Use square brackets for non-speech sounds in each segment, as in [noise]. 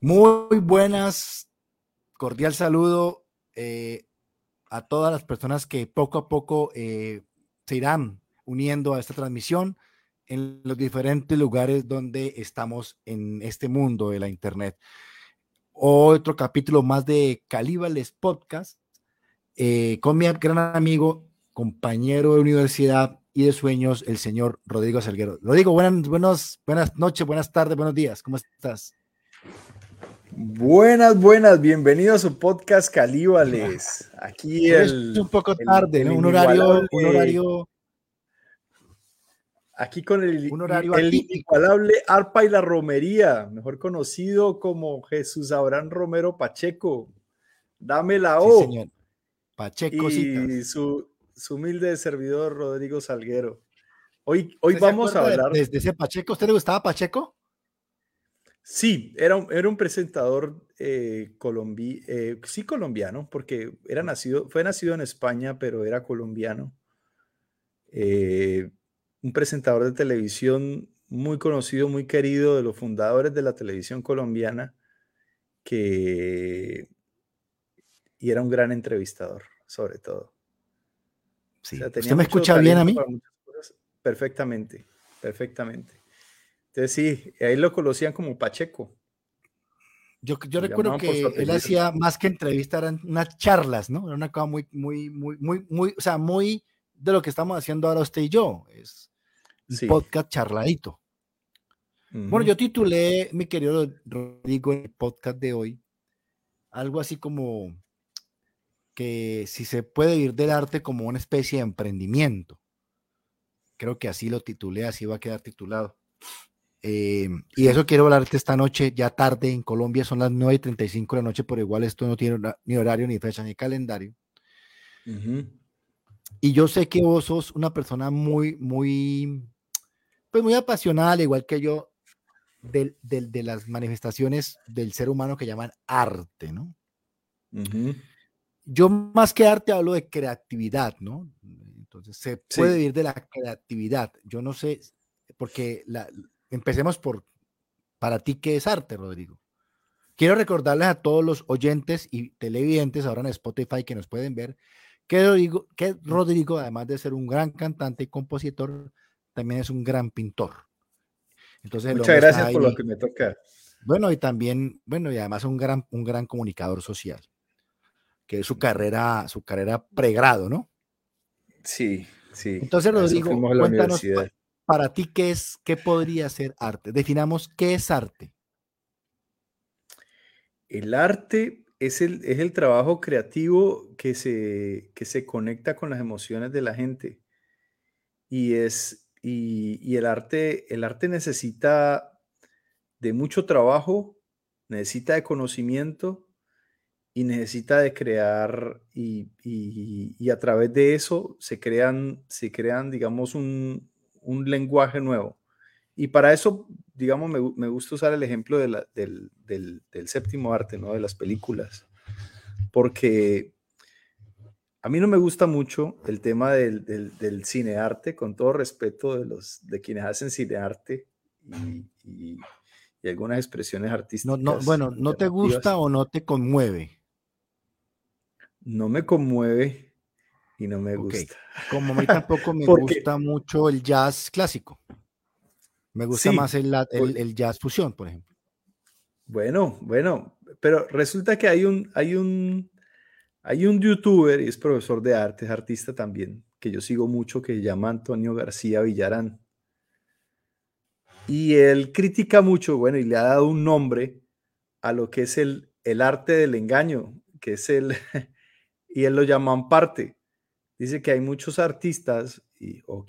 Muy buenas, cordial saludo eh, a todas las personas que poco a poco eh, se irán uniendo a esta transmisión en los diferentes lugares donde estamos en este mundo de la Internet. Otro capítulo más de Calíbales Podcast eh, con mi gran amigo, compañero de universidad y de sueños, el señor Rodrigo Salguero. Rodrigo, buenas, buenos, buenas noches, buenas tardes, buenos días. ¿Cómo estás? Buenas, buenas, bienvenido a su podcast Calíbales. Aquí el, un poco tarde, ¿no? Un horario, un horario. Aquí con el, un horario el inigualable Arpa y la Romería, mejor conocido como Jesús Abraham Romero Pacheco. Dame la O. señor. Pacheco. Y su, su, humilde servidor Rodrigo Salguero. Hoy, hoy vamos a hablar. Desde ese Pacheco, ¿usted le gustaba Pacheco? Sí, era un, era un presentador eh, eh, sí colombiano, porque era nacido, fue nacido en España, pero era colombiano. Eh, un presentador de televisión muy conocido, muy querido, de los fundadores de la televisión colombiana, que y era un gran entrevistador, sobre todo. Sí. ¿Usted me escucha bien a mí? Perfectamente, perfectamente. Entonces sí, ahí lo conocían como Pacheco. Yo, yo recuerdo que él hacía más que entrevistas, eran unas charlas, ¿no? Era una cosa muy, muy, muy, muy, muy, o sea, muy de lo que estamos haciendo ahora usted y yo. Es un podcast charladito. Bueno, yo titulé, mi querido Rodrigo, el podcast de hoy, algo así como que si se puede vivir del arte como una especie de emprendimiento. Creo que así lo titulé, así va a quedar titulado. Eh, y eso quiero hablarte esta noche, ya tarde en Colombia, son las 9 y 35 de la noche, pero igual esto no tiene ni horario, ni fecha, ni calendario. Y yo sé que vos sos una persona muy, muy, pues muy apasionada, al igual que yo, de, de, las manifestaciones del ser humano que llaman arte, ¿no? Yo más que arte hablo de creatividad, ¿no? Entonces, se puede vivir de la creatividad. Yo no sé, porque la, empecemos por, para ti, ¿qué es arte, Rodrigo? Quiero recordarles a todos los oyentes y televidentes ahora en Spotify que nos pueden ver que Rodrigo, que Rodrigo, además de ser un gran cantante y compositor, también es un gran pintor. Entonces, Muchas gracias por lo que me toca. Bueno, y también, bueno, y además un gran, un gran comunicador social, que es su carrera, su carrera pregrado, ¿no? Sí, sí. Entonces, Rodrigo, cuéntanos, para ti, ¿qué es, qué podría ser arte? Definamos qué es arte. El arte es el, es el trabajo creativo que se, que se conecta con las emociones de la gente. Y, es, y, el, arte, el arte necesita de mucho trabajo, necesita de conocimiento y necesita de crear y, y, a través de eso se crean, se crean digamos, un, un lenguaje nuevo. Y para eso, digamos, me, gusta usar el ejemplo del, séptimo arte, ¿no? De las películas. Porque a mí no me gusta mucho el tema del, del, cinearte, con todo respeto de, los, de quienes hacen cinearte y, y, algunas expresiones artísticas. No, bueno, ¿no te gusta o no te conmueve? No me conmueve y no me gusta. Como a mí tampoco [laughs] me gusta mucho el jazz clásico. Me gusta más el, el, jazz fusión, por ejemplo. Bueno, bueno, pero resulta que hay un, hay un, hay un youtuber y es profesor de arte, es artista también, que yo sigo mucho, que se llama Antonio García Villarán. Y él critica mucho, bueno, y le ha dado un nombre a lo que es el, el arte del engaño, que es el, [laughs] y él lo llaman parte dice que hay muchos artistas y, o,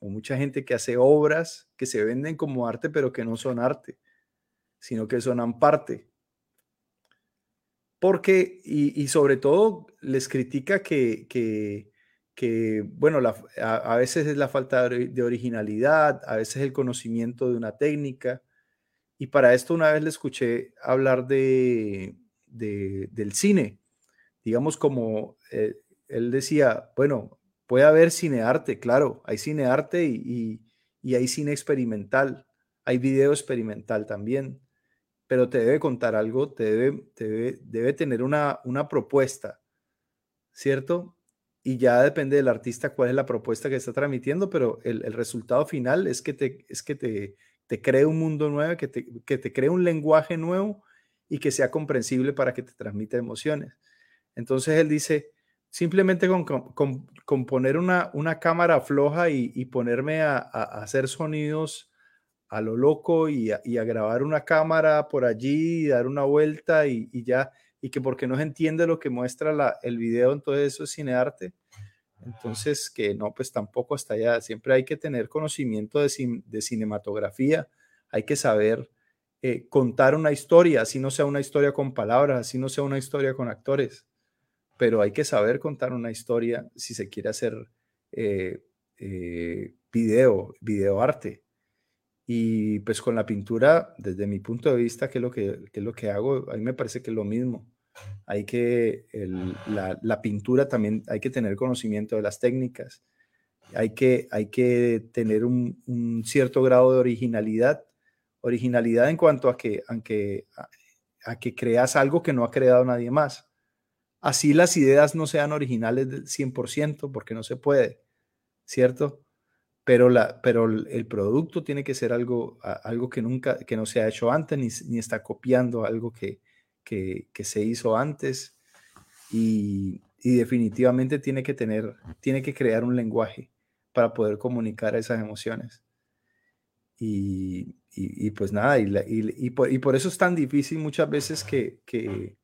o, mucha gente que hace obras que se venden como arte, pero que no son arte, sino que son parte. Porque, y, sobre todo, les critica que, que, bueno, a, veces es la falta de originalidad, a veces el conocimiento de una técnica. Y para esto una vez le escuché hablar de, del cine, digamos como eh, él decía, bueno, puede haber cinearte, claro, hay cinearte y, y, y hay cine experimental, hay video experimental también. pero te debe contar algo, te debe, debe, tener una, una propuesta, ¿cierto? Y ya depende del artista cuál es la propuesta que está transmitiendo, pero el, resultado final es que te, es que te, te cree un mundo nuevo, que te, que te cree un lenguaje nuevo y que sea comprensible para que te transmita emociones. Entonces él dice, simplemente con, poner una, una, cámara floja y, ponerme a, hacer sonidos a lo loco y a, grabar una cámara por allí y dar una vuelta y, ya, y que porque no se entiende lo que muestra la, el video, entonces eso es cinearte. Entonces, que no, pues tampoco hasta allá. Siempre hay que tener conocimiento de, de cinematografía, hay que saber eh, contar una historia, así no sea una historia con palabras, así no sea una historia con actores, pero hay que saber contar una historia si se quiere hacer eh, eh, video, arte. Y pues con la pintura, desde mi punto de vista, que es lo que, es lo que hago, a mí me parece que es lo mismo. Hay que, la, pintura también hay que tener conocimiento de las técnicas, hay que, hay que tener un, cierto grado de originalidad, originalidad en cuanto a que, a que creas algo que no ha creado nadie más. Así las ideas no sean originales del 100%, porque no se puede, ¿cierto? pero, la, pero el producto tiene que ser algo, algo que nunca, que no se ha hecho antes, ni, ni está copiando algo que, que, se hizo antes. Y, y, definitivamente tiene que tener, tiene que crear un lenguaje para poder comunicar esas emociones. Y, y, pues nada, y, por, y, por, eso es tan difícil muchas veces que, que,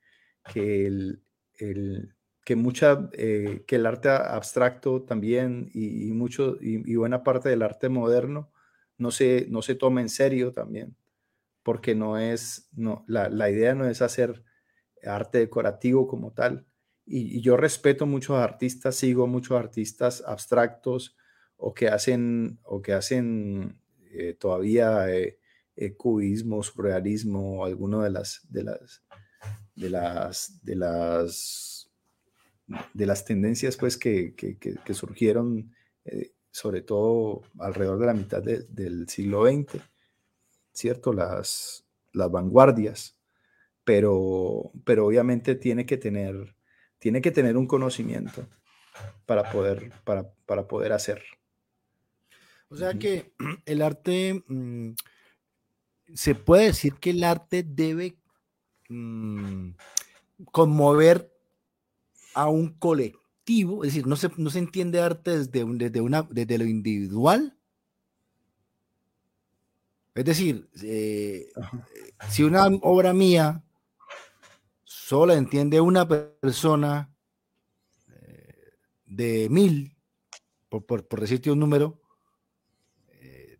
que el, el, que mucha, eh, que el arte abstracto también y, mucho, y, buena parte del arte moderno no se, no se toma en serio también, porque no es, no, la, la idea no es hacer arte decorativo como tal. Y, yo respeto muchos artistas, sigo muchos artistas abstractos o que hacen, o que hacen eh, todavía eh, cubismo, surrealismo, alguno de las, de las, de las, de las de las tendencias pues que, surgieron eh, sobre todo alrededor de la mitad del siglo XX, ¿cierto? Las, las vanguardias, pero, pero obviamente tiene que tener, tiene que tener un conocimiento para poder, para, para poder hacer. O sea que el arte, mm, se puede decir que el arte debe mm, conmover a un colectivo, es decir, no se, no se entiende arte desde, desde, una, desde lo individual. Es decir, eh, si una obra mía solo entiende una persona eh, de mil, por, por, decirte un número, eh,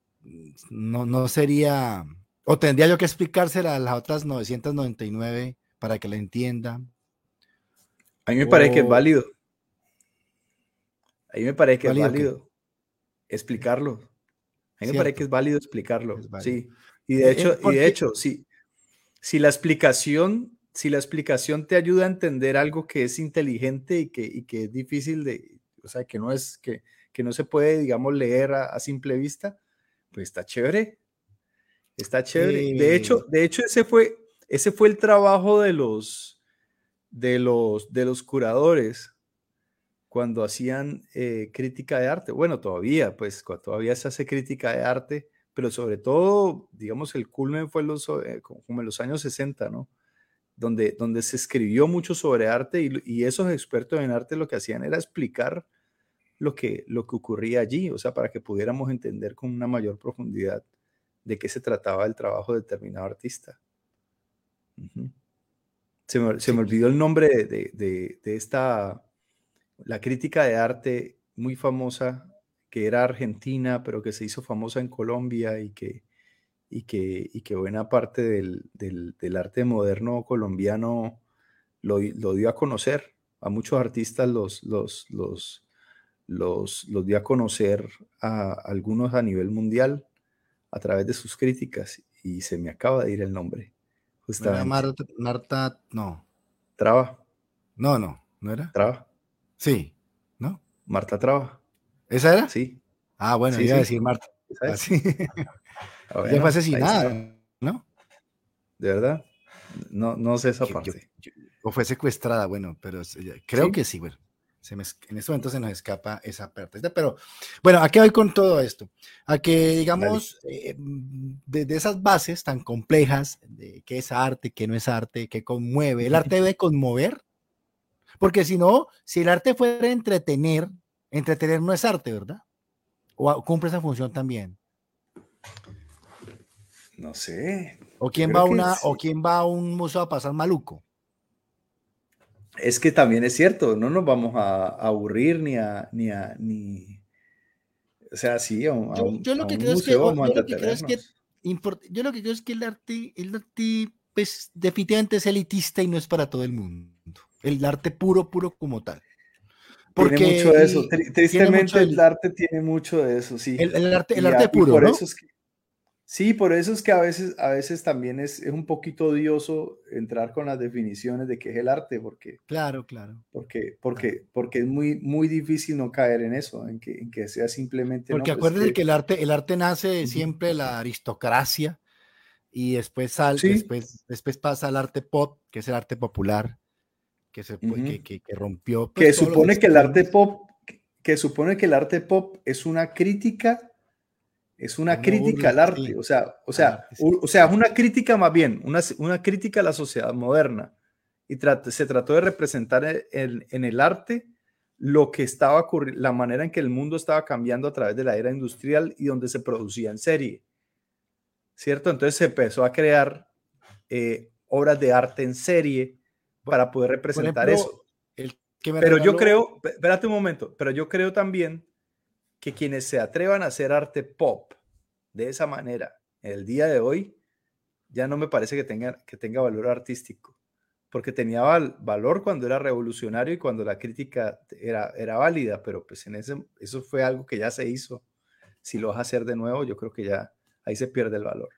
no, no sería, o tendría yo que explicársela a las otras 999 para que la entiendan. A mí me parece que es válido. A mí me parece que es válido explicarlo. A mí me parece que es válido explicarlo. Sí. Y de eh, hecho, y de hecho, sí, si la explicación, si la explicación te ayuda a entender algo que es inteligente y que, que es difícil de, o sea, que no es, que, que no se puede, digamos, leer a, simple vista, pues está chévere. Está chévere. De hecho, de hecho, ese fue, ese fue el trabajo de los, de los, de los curadores cuando hacían eh, crítica de arte. Bueno, todavía, pues todavía se hace crítica de arte, pero sobre todo, digamos, el culmen fue los, eh, como en los años 60, ¿no? Donde, donde se escribió mucho sobre arte y, esos expertos en arte lo que hacían era explicar lo que, lo que ocurría allí, o sea, para que pudiéramos entender con una mayor profundidad de qué se trataba el trabajo de determinado artista. Se me, olvidó el nombre de, esta, la crítica de arte muy famosa, que era argentina, pero que se hizo famosa en Colombia y que, y que, y que buena parte del, arte moderno colombiano lo, dio a conocer. A muchos artistas los, los, los, los, los dio a conocer a algunos a nivel mundial a través de sus críticas y se me acaba de ir el nombre. Marta, no. Traba. No, no, ¿no era? Traba. Sí, ¿no? Marta Traba. ¿Esa era? Sí. Ah, bueno, iba a decir Marta. [laughs] Ah, ya fue asesinada, ¿no? de verdad. No, no sé esa parte. o fue secuestrada, bueno, pero creo que sí, bueno. Se me, en este momento se nos escapa esa parte. Pero bueno, ¿a qué voy con todo esto? A que, digamos, eh, desde esas bases tan complejas de qué es arte, qué no es arte, qué conmueve, el arte debe conmover. Porque si no, si el arte fuera entretener, entretener no es arte, ¿verdad? ¿O cumple esa función también? No sé. ¿O quién, va una, ¿O quién va a un museo a pasar maluco? Es que también es cierto, no nos vamos a, aburrir ni a, ni a, ni, o sea, sí, yo, lo que creo es que, yo lo que creo es que, yo lo que creo es que el arte, el arte, pues, definitivamente es elitista y no es para todo el mundo. El arte puro, puro como tal. Porque tiene mucho de eso. Tristemente, el, arte tiene mucho de eso, sí. El, arte, el arte puro, ¿no? Eso es que, Sí, por eso es que a veces, a veces también es, es, un poquito odioso entrar con las definiciones de qué es el arte, porque... Claro, claro. Porque, porque, porque es muy, muy difícil no caer en eso, en que, en que sea simplemente... Porque no, pues, acuérdense que, el arte, el arte nace siempre la aristocracia y después, sal, después, después pasa al arte pop, que es el arte popular, que, se, que, que, rompió... Pues, que supone que el arte pop, que supone que el arte pop es una crítica es una crítica al arte, o sea, o sea, o, sea, una crítica más bien, una, una crítica a la sociedad moderna. Y se trató de representar en, en, el arte lo que estaba ocurriendo, la manera en que el mundo estaba cambiando a través de la era industrial y donde se producía en serie. ¿Cierto? Entonces se empezó a crear eh, obras de arte en serie para poder representar eso. pero yo creo, espérate un momento, pero yo creo también que quienes se atrevan a hacer arte pop de esa manera el día de hoy, ya no me parece que tenga, que tenga valor artístico, porque tenía valor cuando era revolucionario y cuando la crítica era, era válida, pero pues en ese, eso fue algo que ya se hizo. Si lo vas a hacer de nuevo, yo creo que ya ahí se pierde el valor.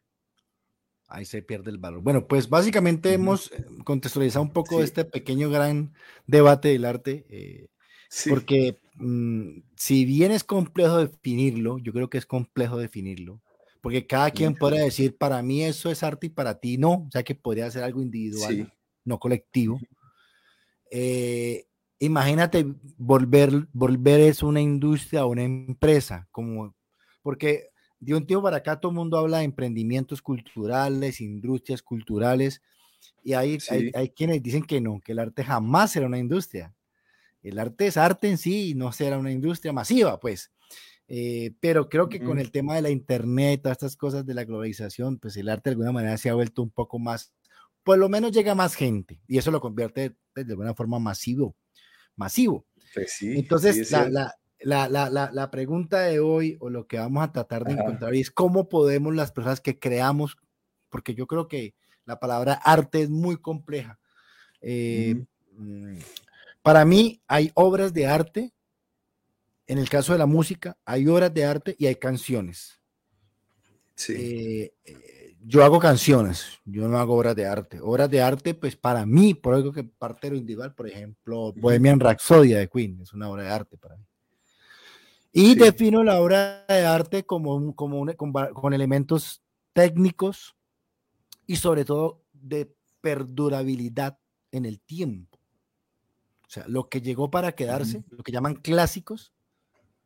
Ahí se pierde el valor. Bueno, pues básicamente hemos eh, contextualizado un poco este pequeño gran debate del arte, eh, porque Mm, si bien es complejo definirlo, yo creo que es complejo definirlo, porque cada quien puede decir, para mí eso es arte y para ti no, o sea que podría ser algo individual, no colectivo. Eh, imagínate volver, volver eso una industria o una empresa, como, porque de un tiempo para acá todo el mundo habla de emprendimientos culturales, industrias culturales, y hay, hay, quienes dicen que no, que el arte jamás será una industria el arte es arte en sí y no será una industria masiva, pues. Eh, pero creo que con el tema de la internet, todas estas cosas de la globalización, pues el arte de alguna manera se ha vuelto un poco más, por lo menos llega más gente y eso lo convierte pues, de alguna forma masivo, masivo. Pues sí, Entonces, la, la, la, la, pregunta de hoy o lo que vamos a tratar de encontrar es cómo podemos las personas que creamos, porque yo creo que la palabra arte es muy compleja. Eh, para mí hay obras de arte, en el caso de la música, hay obras de arte y hay canciones. Sí. Eh, eh, yo hago canciones, yo no hago obras de arte. Obras de arte, pues para mí, por algo que parte de lo individual, por ejemplo, Bohemian Rhapsody de Queen, es una obra de arte para mí. Y defino la obra de arte como, como con elementos técnicos y sobre todo de perdurabilidad en el tiempo. O sea, lo que llegó para quedarse, lo que llaman clásicos,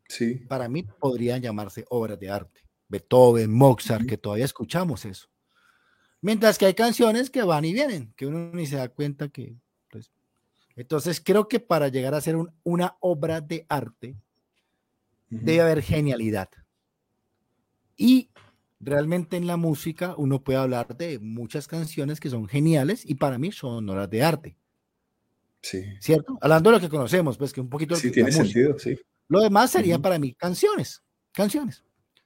sí. para mí podrían llamarse obras de arte. Beethoven, Mozart, que todavía escuchamos eso. Mientras que hay canciones que van y vienen, que uno ni se da cuenta que... Pues, entonces creo que para llegar a ser una obra de arte, debe haber genialidad. Y realmente en la música uno puede hablar de muchas canciones que son geniales y para mí son obras de arte. Sí. ¿Cierto? Hablando de lo que conocemos, pues que un poquito... Sí, tiene sentido, sí. Lo demás sería para mí canciones, canciones,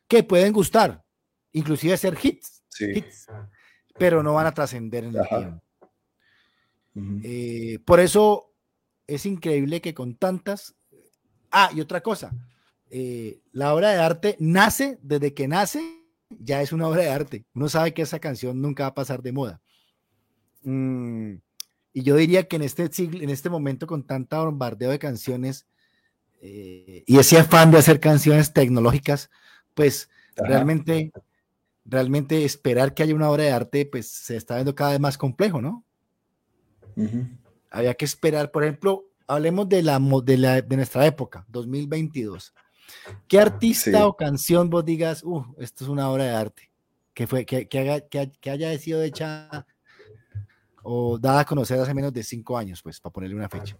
que pueden gustar, inclusive ser hits, hits pero no van a trascender en el tiempo. Eh, por eso es increíble que con tantas... Ah, y otra cosa, eh, la obra de arte nace desde que nace, ya es una obra de arte. Uno sabe que esa canción nunca va a pasar de moda. Mm, y yo diría que en este siglo, en este momento, con tanta bombardeo de canciones eh, y ese afán de hacer canciones tecnológicas, pues realmente realmente esperar que haya una obra de arte, pues se está viendo cada vez más complejo, ¿no? Había que esperar, por ejemplo, hablemos de, la, de, de nuestra época, 2022. ¿Qué artista o canción vos digas, uh, esto es una obra de arte? Que, fue, que, que, haya sido hecha o dada a conocer hace menos de cinco años, pues, para ponerle una fecha.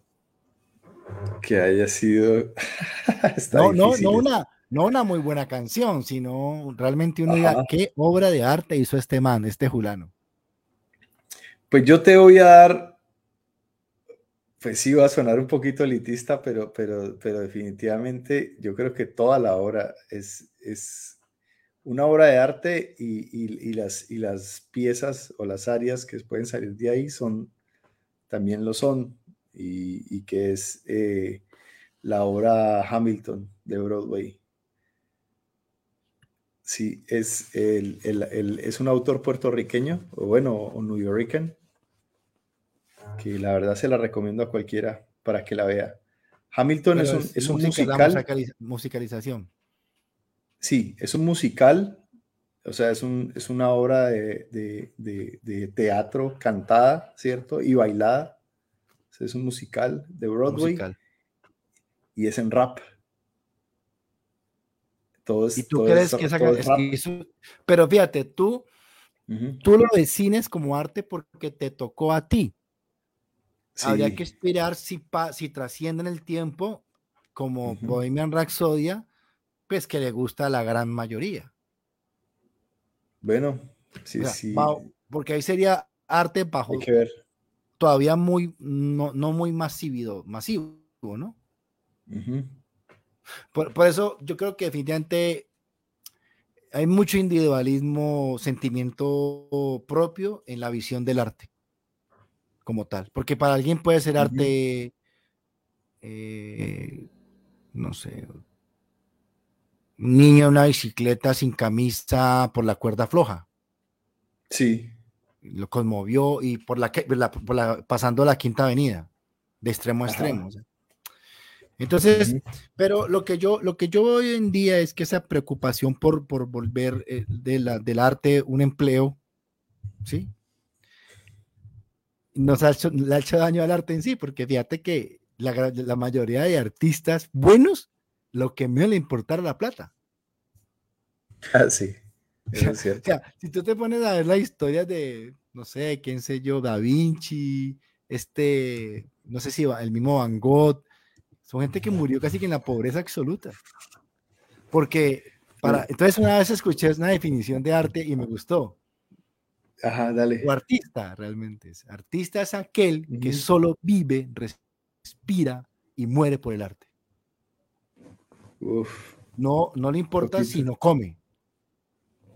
Que haya sido. [laughs] no, no, no, una, no una muy buena canción, sino realmente uno diga, ¿qué obra de arte hizo este man, este Julano? Pues yo te voy a dar pues sí, va a sonar un poquito elitista, pero, pero, pero definitivamente yo creo que toda la obra es, es una obra de arte y, las, y las piezas o las áreas que pueden salir de ahí son, también lo son, y, que es eh, la obra Hamilton de Broadway. Sí, es, el, es un autor puertorriqueño, o bueno, o New Yorker, que la verdad se la recomiendo a cualquiera para que la vea. Hamilton es un, es, un musical. Musicalización. Sí, es un musical, o sea, es, un, es una obra de, de, de, teatro cantada, ¿cierto? Y bailada. es un musical de Broadway. Y es en rap. Todo ¿Y tú crees que esa Pero fíjate, tú, tú lo defines como arte porque te tocó a ti. Habría que esperar si, si trasciende en el tiempo, como Bohemian Rhapsodia, pues que le gusta a la gran mayoría. Bueno, sí, sí. porque ahí sería arte bajo. Todavía muy, no, muy masivo, masivo ¿no? por, por, eso yo creo que definitivamente hay mucho individualismo, sentimiento propio en la visión del arte como tal. Porque para alguien puede ser arte, eh, no sé, un niño en una bicicleta sin camisa por la cuerda floja. Sí. Lo conmovió y por la, pasando la quinta avenida, de extremo a extremo. Entonces, pero lo que yo, lo que yo hoy en día es que esa preocupación por, por volver eh, de la, del arte un empleo, ¿sí? nos ha hecho, le ha hecho daño al arte en sí, porque fíjate que la, la mayoría de artistas buenos, lo que menos le importa la plata. Ah, sí. [laughs] es cierto. O sea, si tú te pones a ver la historia de, no sé, quién sé yo, Da Vinci, este, no sé si el mismo Van Gogh, son gente que murió casi que en la pobreza absoluta. Porque, para, entonces una vez escuché una definición de arte y me gustó. Ajá, dale. O artista realmente es. Artista es aquel que solo vive, respira y muere por el arte. Uf. No, no le importa si no come.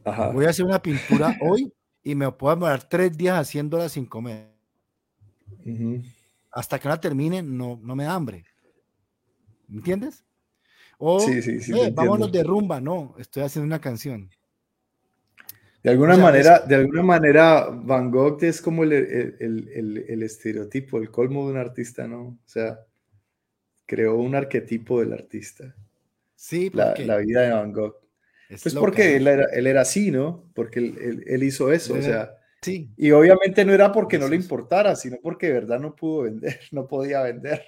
Ajá. Voy a hacer una pintura [laughs] hoy y me puedo demorar tres días haciéndola sin comer. Hasta que la termine, no, no me da hambre. ¿Me entiendes? O, sí, sí, sí, vámonos de rumba. No, estoy haciendo una canción. De alguna, manera, de alguna manera, Van Gogh es como el, el, el, estereotipo, el colmo de un artista, ¿no? O sea, creó un arquetipo del artista. Sí, la, la, vida de Van Gogh. pues porque él era, él era, así, ¿no? Porque él, él hizo eso, o sea. Sí. Y obviamente no era porque no le importara, sino porque de verdad no pudo vender, [laughs] no podía vender.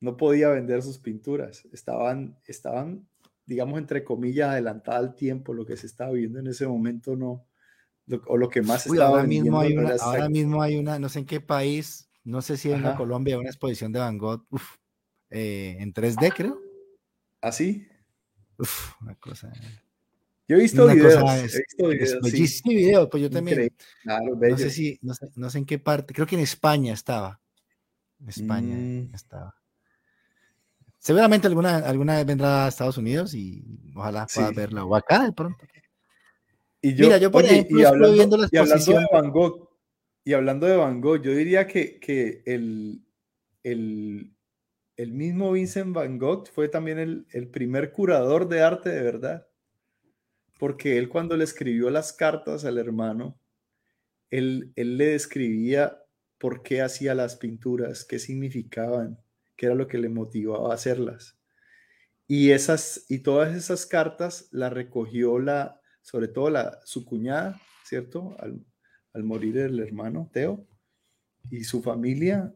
No podía vender sus pinturas. Estaban, estaban digamos, entre comillas, adelantada al tiempo, lo que se estaba viendo en ese momento no, o lo que más estaba ahora mismo hay una, ahora mismo hay una, no sé en qué país, no sé si en Colombia, una exposición de Van Gogh eh, en 3D, creo. ¿Ah, sí? Uf, una cosa. Yo he visto videos. he visto videos, sí. videos, pues yo también. no sé si, no sé, no sé, en qué parte, creo que en España estaba. En España mm. estaba. Seguramente alguna, alguna vez vendrá a Estados Unidos y ojalá pueda verla o acá de pronto. Y yo, Mira, yo por ejemplo, y hablando, viendo la exposición. de Van Gogh, y hablando de Van Gogh, yo diría que, que el, el, el, mismo Vincent Van Gogh fue también el, el, primer curador de arte de verdad. Porque él cuando le escribió las cartas al hermano, él, él le describía por qué hacía las pinturas, qué significaban que era lo que le motivaba a hacerlas. Y, esas, y todas esas cartas las recogió la, sobre todo la, su cuñada, ¿cierto? Al, al morir el hermano Teo y su familia,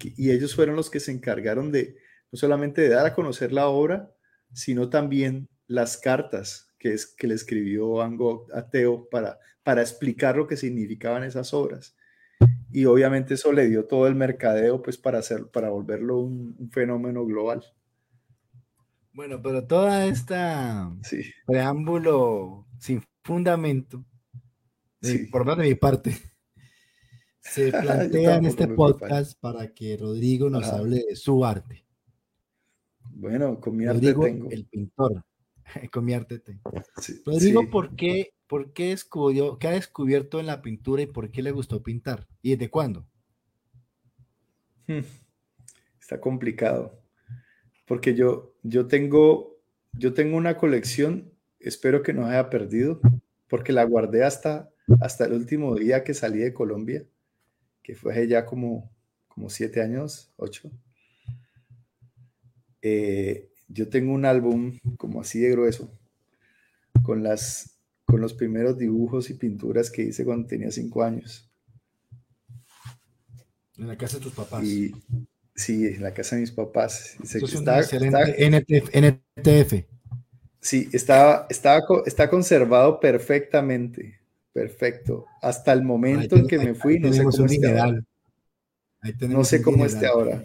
y ellos fueron los que se encargaron de no solamente de dar a conocer la obra, sino también las cartas que, es, que le escribió Van Gogh a Teo para, para explicar lo que significaban esas obras. Y obviamente eso le dio todo el mercadeo pues para, hacer, para volverlo un, fenómeno global. Bueno, pero toda esta preámbulo sin fundamento, por más de mi parte, se [laughs] plantea en este podcast para que Rodrigo nos hable de su arte. Bueno, con mi arte tengo. El pintor, [laughs] con mi arte tengo. Rodrigo, ¿por qué, por qué descubrió, qué ha descubierto en la pintura y por qué le gustó pintar? ¿Y desde cuándo? Hmm, está complicado. Porque yo, yo, tengo, yo tengo una colección, espero que no haya perdido, porque la guardé hasta, hasta el último día que salí de Colombia, que fue ya como, como siete años, ocho. Eh, yo tengo un álbum como así de grueso, con, las, con los primeros dibujos y pinturas que hice cuando tenía cinco años. En la casa de tus papás. sí, en la casa de mis papás. NTF. Sí, estaba, estaba, está conservado perfectamente. Perfecto. Hasta el momento en que me fui, no sé cómo esté ahora. No sé cómo esté ahora.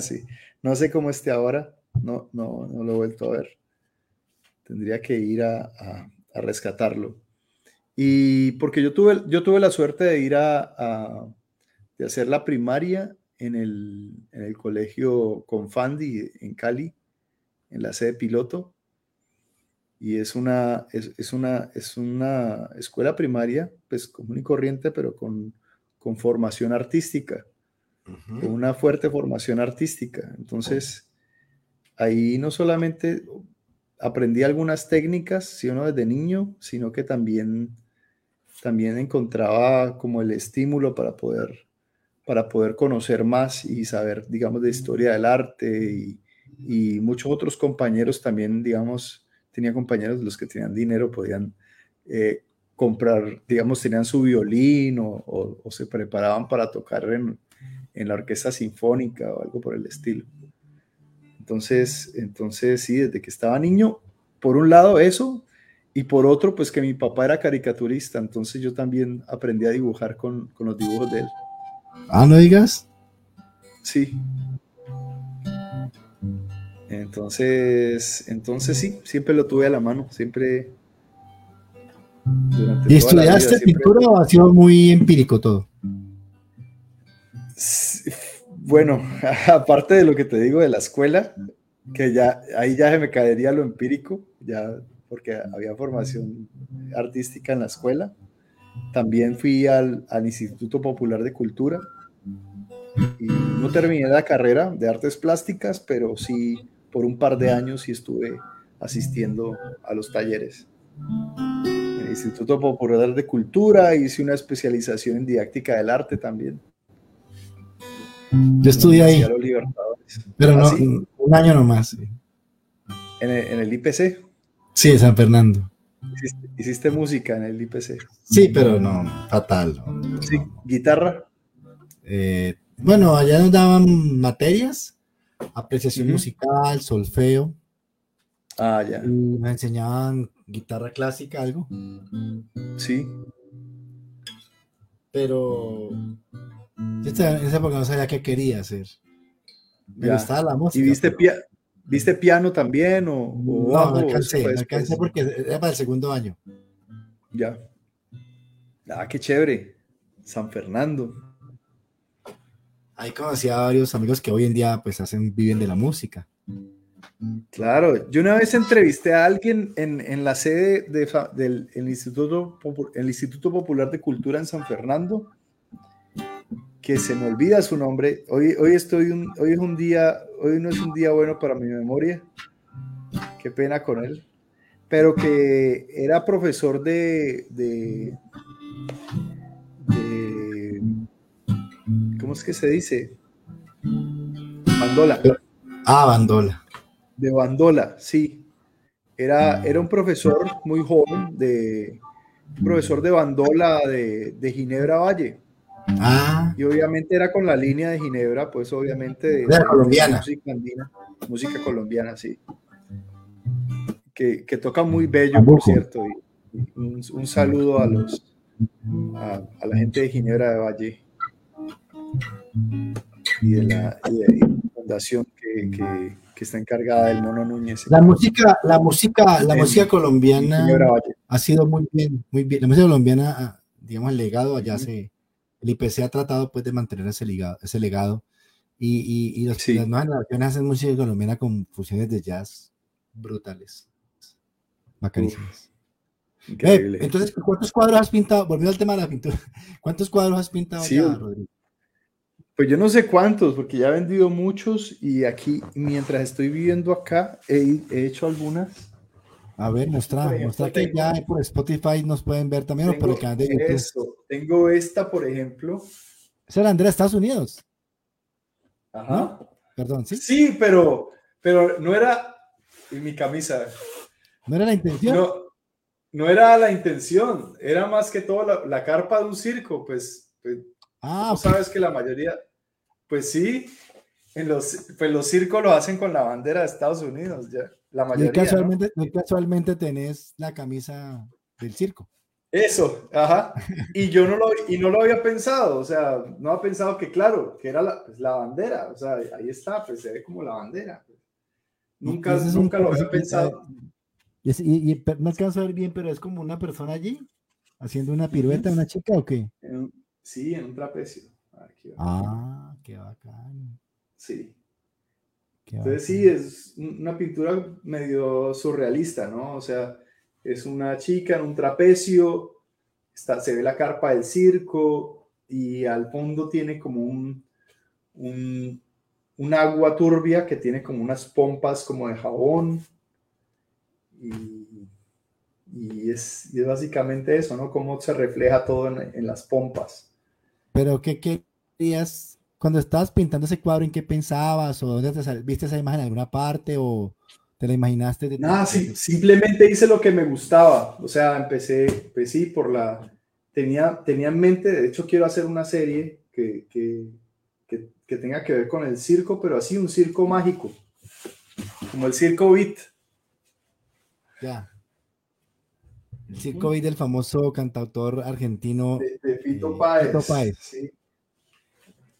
sí. No sé cómo esté ahora, no, no, no lo he vuelto a ver. Tendría que ir a, rescatarlo. Y porque yo tuve, yo tuve la suerte de ir a, de hacer la primaria en el, en el colegio Confandi en Cali, en la sede piloto. Y es una, es, una, es una escuela primaria, pues común y corriente, pero con, con formación artística con una fuerte formación artística. Entonces, ahí no solamente aprendí algunas técnicas, sino desde niño, sino que también, también encontraba como el estímulo para poder, para poder conocer más y saber, digamos, de historia del arte y, y muchos otros compañeros también, digamos, tenía compañeros los que tenían dinero, podían eh, comprar, digamos, tenían su violín o, o, se preparaban para tocar en, en la orquesta sinfónica o algo por el estilo. Entonces, entonces sí, desde que estaba niño, por un lado eso, y por otro, pues que mi papá era caricaturista, entonces yo también aprendí a dibujar con, con los dibujos de él. Ah, no digas. Sí. Entonces, entonces sí, siempre lo tuve a la mano, siempre. ¿Y estudiaste pintura o ha sido muy empírico todo? Bueno, [laughs] aparte de lo que te digo de la escuela, que ya ahí ya se me caería lo empírico, ya porque había formación artística en la escuela. También fui al, Instituto Popular de Cultura y no terminé la carrera de artes plásticas, pero sí por un par de años sí estuve asistiendo a los talleres. En el Instituto Popular de Cultura hice una especialización en didáctica del arte también. Yo estudié ahí. Pero no, ¿Ah, un año nomás. ¿En el, IPC? Sí, en San Fernando. ¿Hiciste, música en el IPC? Sí, pero no, fatal. sí, ¿guitarra? Eh, bueno, allá nos daban materias, apreciación musical, solfeo. Ah, ya. Y me enseñaban guitarra clásica, algo. Sí. Pero en esa época no sabía qué quería hacer. Me gustaba la música. ¿Y viste, viste piano también? O, no, no alcancé, alcancé porque era para el segundo año. Ya. Ah, qué chévere. San Fernando. Ahí conocí a varios amigos que hoy en día pues hacen, viven de la música. Claro, yo una vez entrevisté a alguien en, en la sede de, del Instituto, el Instituto Popular de Cultura en San Fernando que se me olvida su nombre. Hoy, hoy, estoy un, hoy es un día, hoy no es un día bueno para mi memoria. Qué pena con él. Pero que era profesor de, de, ¿cómo es que se dice? Bandola. Ah, bandola. De bandola, sí. era, era un profesor muy joven, de, profesor de bandola de, de Ginebra Valle. Ah. Y obviamente era con la línea de Ginebra, pues obviamente de, colombiana. música andina, música colombiana, sí. Que, que toca muy bello, por cierto. Y un, un, saludo a los a, a, la gente de Ginebra de Valle y de la, fundación que, que, que, está encargada del Mono Núñez. La música, la música, la música colombiana ha sido muy bien, muy bien. La música colombiana, digamos, el legado allá se el IPC ha tratado pues de mantener ese legado, ese legado y, y, y los, las nuevas generaciones hacen música colombiana con fusiones de jazz brutales, bacanísimas. Eh, entonces, ¿cuántos cuadros has pintado? Volviendo al tema de la pintura, [laughs] ¿cuántos cuadros has pintado ya, Rodrigo? Pues yo no sé cuántos, porque ya he vendido muchos y aquí, mientras estoy viviendo acá, he, he hecho algunas a ver, muestra, muestra que ya por Spotify nos pueden ver también o por el canal de YouTube. Tengo esta, por ejemplo. Esa era Andrea, Estados Unidos. Ajá. Perdón, sí. Sí, pero, pero no era mi camisa. No era la intención. No, no era la intención, era más que todo la, carpa de un circo, pues. pues ah, sabes que la mayoría, pues sí, en los, pues los circos lo hacen con la bandera de Estados Unidos, ya. La mayoría. Y casualmente, casualmente tenés la camisa del circo. Eso, ajá. Y yo no lo, y no lo había pensado, o sea, no había pensado que, claro, que era la, pues, la bandera, o sea, ahí está, pues se ve como la bandera. Nunca, nunca lo había pensado. Y, y, no alcanzo a ver bien, pero es como una persona allí, haciendo una pirueta, una chica o qué? Sí, en un trapecio. ah, qué bacán. Sí. Entonces sí, es una pintura medio surrealista, ¿no? O sea, es una chica en un trapecio, está, se ve la carpa del circo y al fondo tiene como un, un, agua turbia que tiene como unas pompas como de jabón. Y, y, es, básicamente eso, ¿no? Cómo se refleja todo en, en las pompas. Pero, ¿qué querías cuando estabas pintando ese cuadro, ¿en qué pensabas? ¿O dónde te viste esa imagen en alguna parte? ¿O te la imaginaste? De Nada, sí, simplemente hice lo que me gustaba. O sea, empecé, pues sí, por la... Tenía, tenía en mente, de hecho quiero hacer una serie que, que, que, tenga que ver con el circo, pero así un circo mágico, como el circo Beat. Ya. El circo Beat del famoso cantautor argentino. De, Fito Páez. Páez. Sí.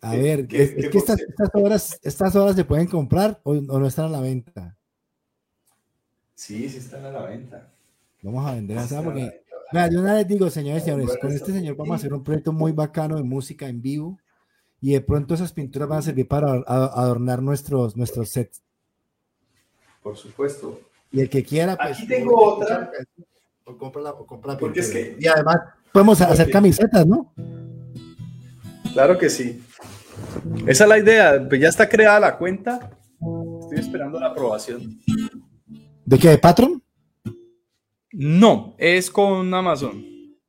A ver, es, que estas, estas, estas horas se pueden comprar o, no están a la venta. Sí, sí están a la venta. Vamos a vender esa porque. Mira, yo una vez digo, señores y señores, con este señor vamos a hacer un proyecto muy bacano de música en vivo y de pronto esas pinturas van a servir para adornar nuestros, nuestros sets. Por supuesto. Y el que quiera, pues. Aquí tengo otra. O compra la, o compra Porque es que. Y además, podemos hacer camisetas, ¿no? Claro que sí. Esa es la idea. Pues ya está creada la cuenta. Estoy esperando la aprobación. ¿De qué? ¿De Patron? No, es con Amazon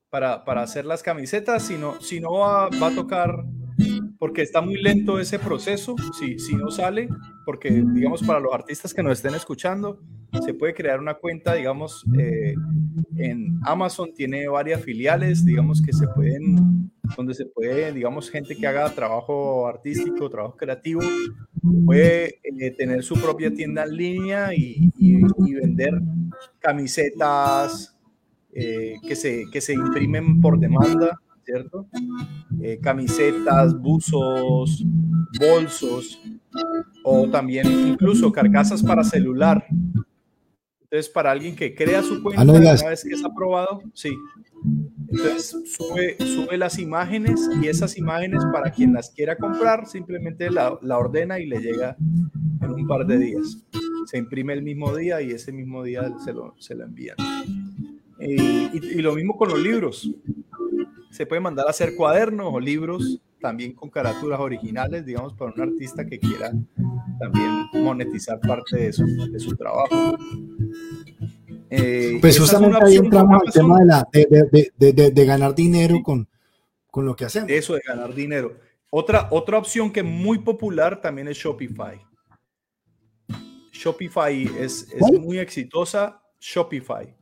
para, para hacer las camisetas. Si no, si no va, va a tocar porque está muy lento ese proceso, si, si no sale, porque digamos para los artistas que nos estén escuchando, se puede crear una cuenta, digamos, eh, en Amazon tiene varias filiales, digamos, que se pueden, donde se puede, digamos, gente que haga trabajo artístico, trabajo creativo, puede eh, tener su propia tienda en línea y, y, vender camisetas eh, que, se, que se imprimen por demanda ¿cierto? Eh, camisetas, buzos, bolsos o también incluso carcasas para celular. Entonces, para alguien que crea su cuenta, una vez que es aprobado, sí. Entonces, sube, sube las imágenes y esas imágenes, para quien las quiera comprar, simplemente la, la ordena y le llega en un par de días. Se imprime el mismo día y ese mismo día se lo, se lo envían. y, y, lo mismo con los libros se puede mandar a hacer cuadernos o libros también con carátulas originales, digamos, para un artista que quiera también monetizar parte de su, de su trabajo. Eh, pues justamente ahí entramos al tema de, la, de, de, de, ganar dinero con, con lo que hacemos. Eso de ganar dinero. Otra, otra opción que es muy popular también es Shopify. Shopify es, es muy exitosa. Shopify.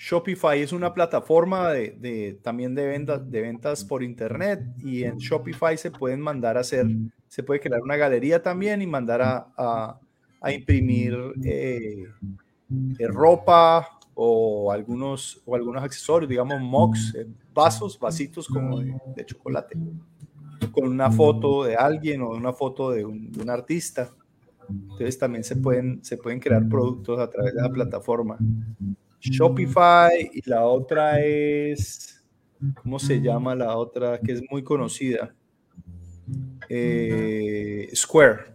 Shopify es una plataforma de, también de ventas, de ventas por internet y en Shopify se pueden mandar a hacer, se puede crear una galería también y mandar a, imprimir eh, eh, ropa o algunos, o algunos accesorios, digamos mugs, eh, vasos, vasitos como de, chocolate, con una foto de alguien o una foto de un, de un artista. Entonces también se pueden, se pueden crear productos a través de la plataforma. Shopify y la otra es, ¿cómo se llama la otra que es muy conocida? Eh, Square.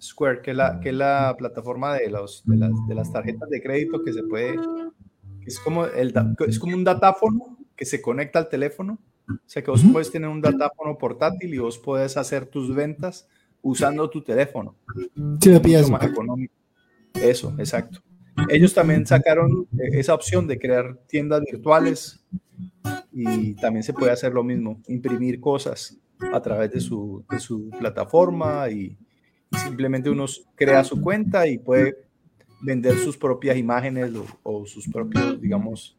Square, que es la, que la plataforma de, los, de, las, tarjetas de crédito que se puede, es como, el, es como un datáfono que se conecta al teléfono. O sea que vos puedes tener un datáfono portátil y vos puedes hacer tus ventas usando tu teléfono. Sí, más económico. Eso, exacto. Ellos también sacaron eh, esa opción de crear tiendas virtuales y también se puede hacer lo mismo, imprimir cosas a través de su, de su plataforma y, simplemente uno crea su cuenta y puede vender sus propias imágenes o, sus propios, digamos,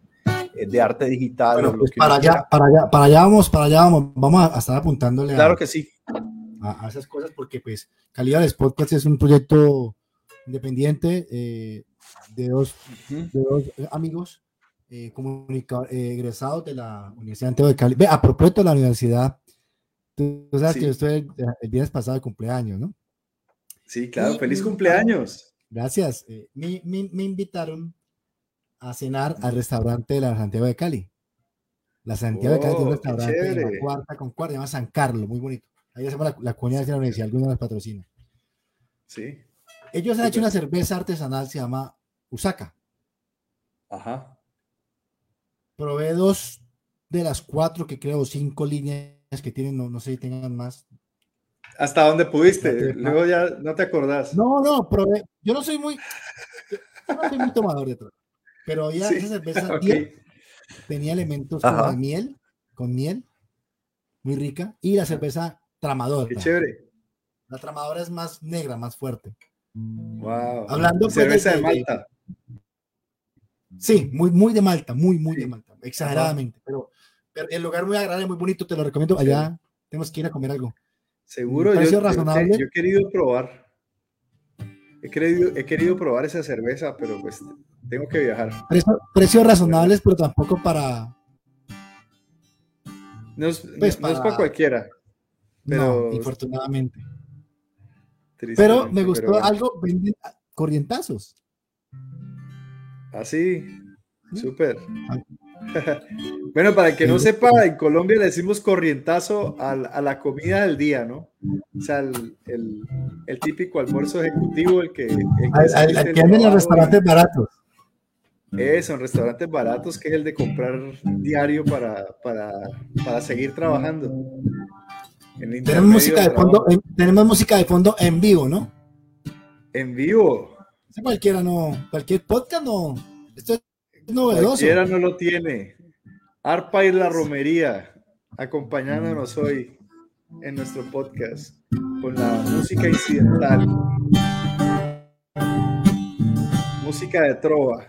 eh, de arte digital. Pues para, allá, para, allá, para allá vamos, para allá vamos, vamos a estar apuntándole. Claro que sí. A, esas cosas porque pues Calidad de Podcast es un proyecto independiente eh, de dos, de dos amigos eh, eh, egresados de la Universidad de Cali. Ve, a propósito de la universidad, tú sabes que yo estoy el, viernes pasado de cumpleaños, ¿no? Sí, claro, feliz cumpleaños. Gracias. Eh, me, me, invitaron a cenar al restaurante de la Santiago de Cali. La Santiago de Cali es un oh, restaurante de la cuarta con cuarta, se llama San Carlos, muy bonito. Ahí hacemos la, la cuña de la universidad, algunos las patrocina. Sí. Ellos han hecho una cerveza artesanal, se llama Usaka. Ajá. Probé dos de las cuatro que creo, cinco líneas que tienen, no, no sé si tengan más. ¿Hasta dónde pudiste? Luego ya no te acordás. No, no, probé. Yo no soy muy, yo no soy muy tomador de todo. Pero ya esa cerveza tenía elementos como de miel, con miel, muy rica, y la cerveza tramadora. Qué chévere. La tramadora es más negra, más fuerte. Wow. Hablando pues, cerveza de, de Malta. Sí, muy, muy de Malta, muy, muy de Malta, exageradamente. Pero, el lugar muy agradable, muy bonito, te lo recomiendo. Allá tenemos que ir a comer algo. Seguro, yo, razonable. Yo, he querido probar. He querido, he querido probar esa cerveza, pero pues tengo que viajar. precios razonables, pero tampoco para. No es, pues para... cualquiera. Pero... No, infortunadamente. Pero me gustó algo, venden corrientazos. Así, ah, súper. [laughs] bueno, para el que no sepa, en Colombia le decimos corrientazo a, la comida del día, ¿no? O sea, el, el, típico almuerzo ejecutivo, el que... El que, en los restaurantes baratos. Eso, en restaurantes baratos, que es el de comprar diario para, para, para seguir trabajando. Tenemos música de, fondo, en, tenemos música de fondo en vivo, ¿no? En vivo. Cualquiera no, cualquier podcast no. Esto es novedoso. Cualquiera no lo tiene. Arpa y la romería, acompañándonos hoy en nuestro podcast con la música incidental. música de trova.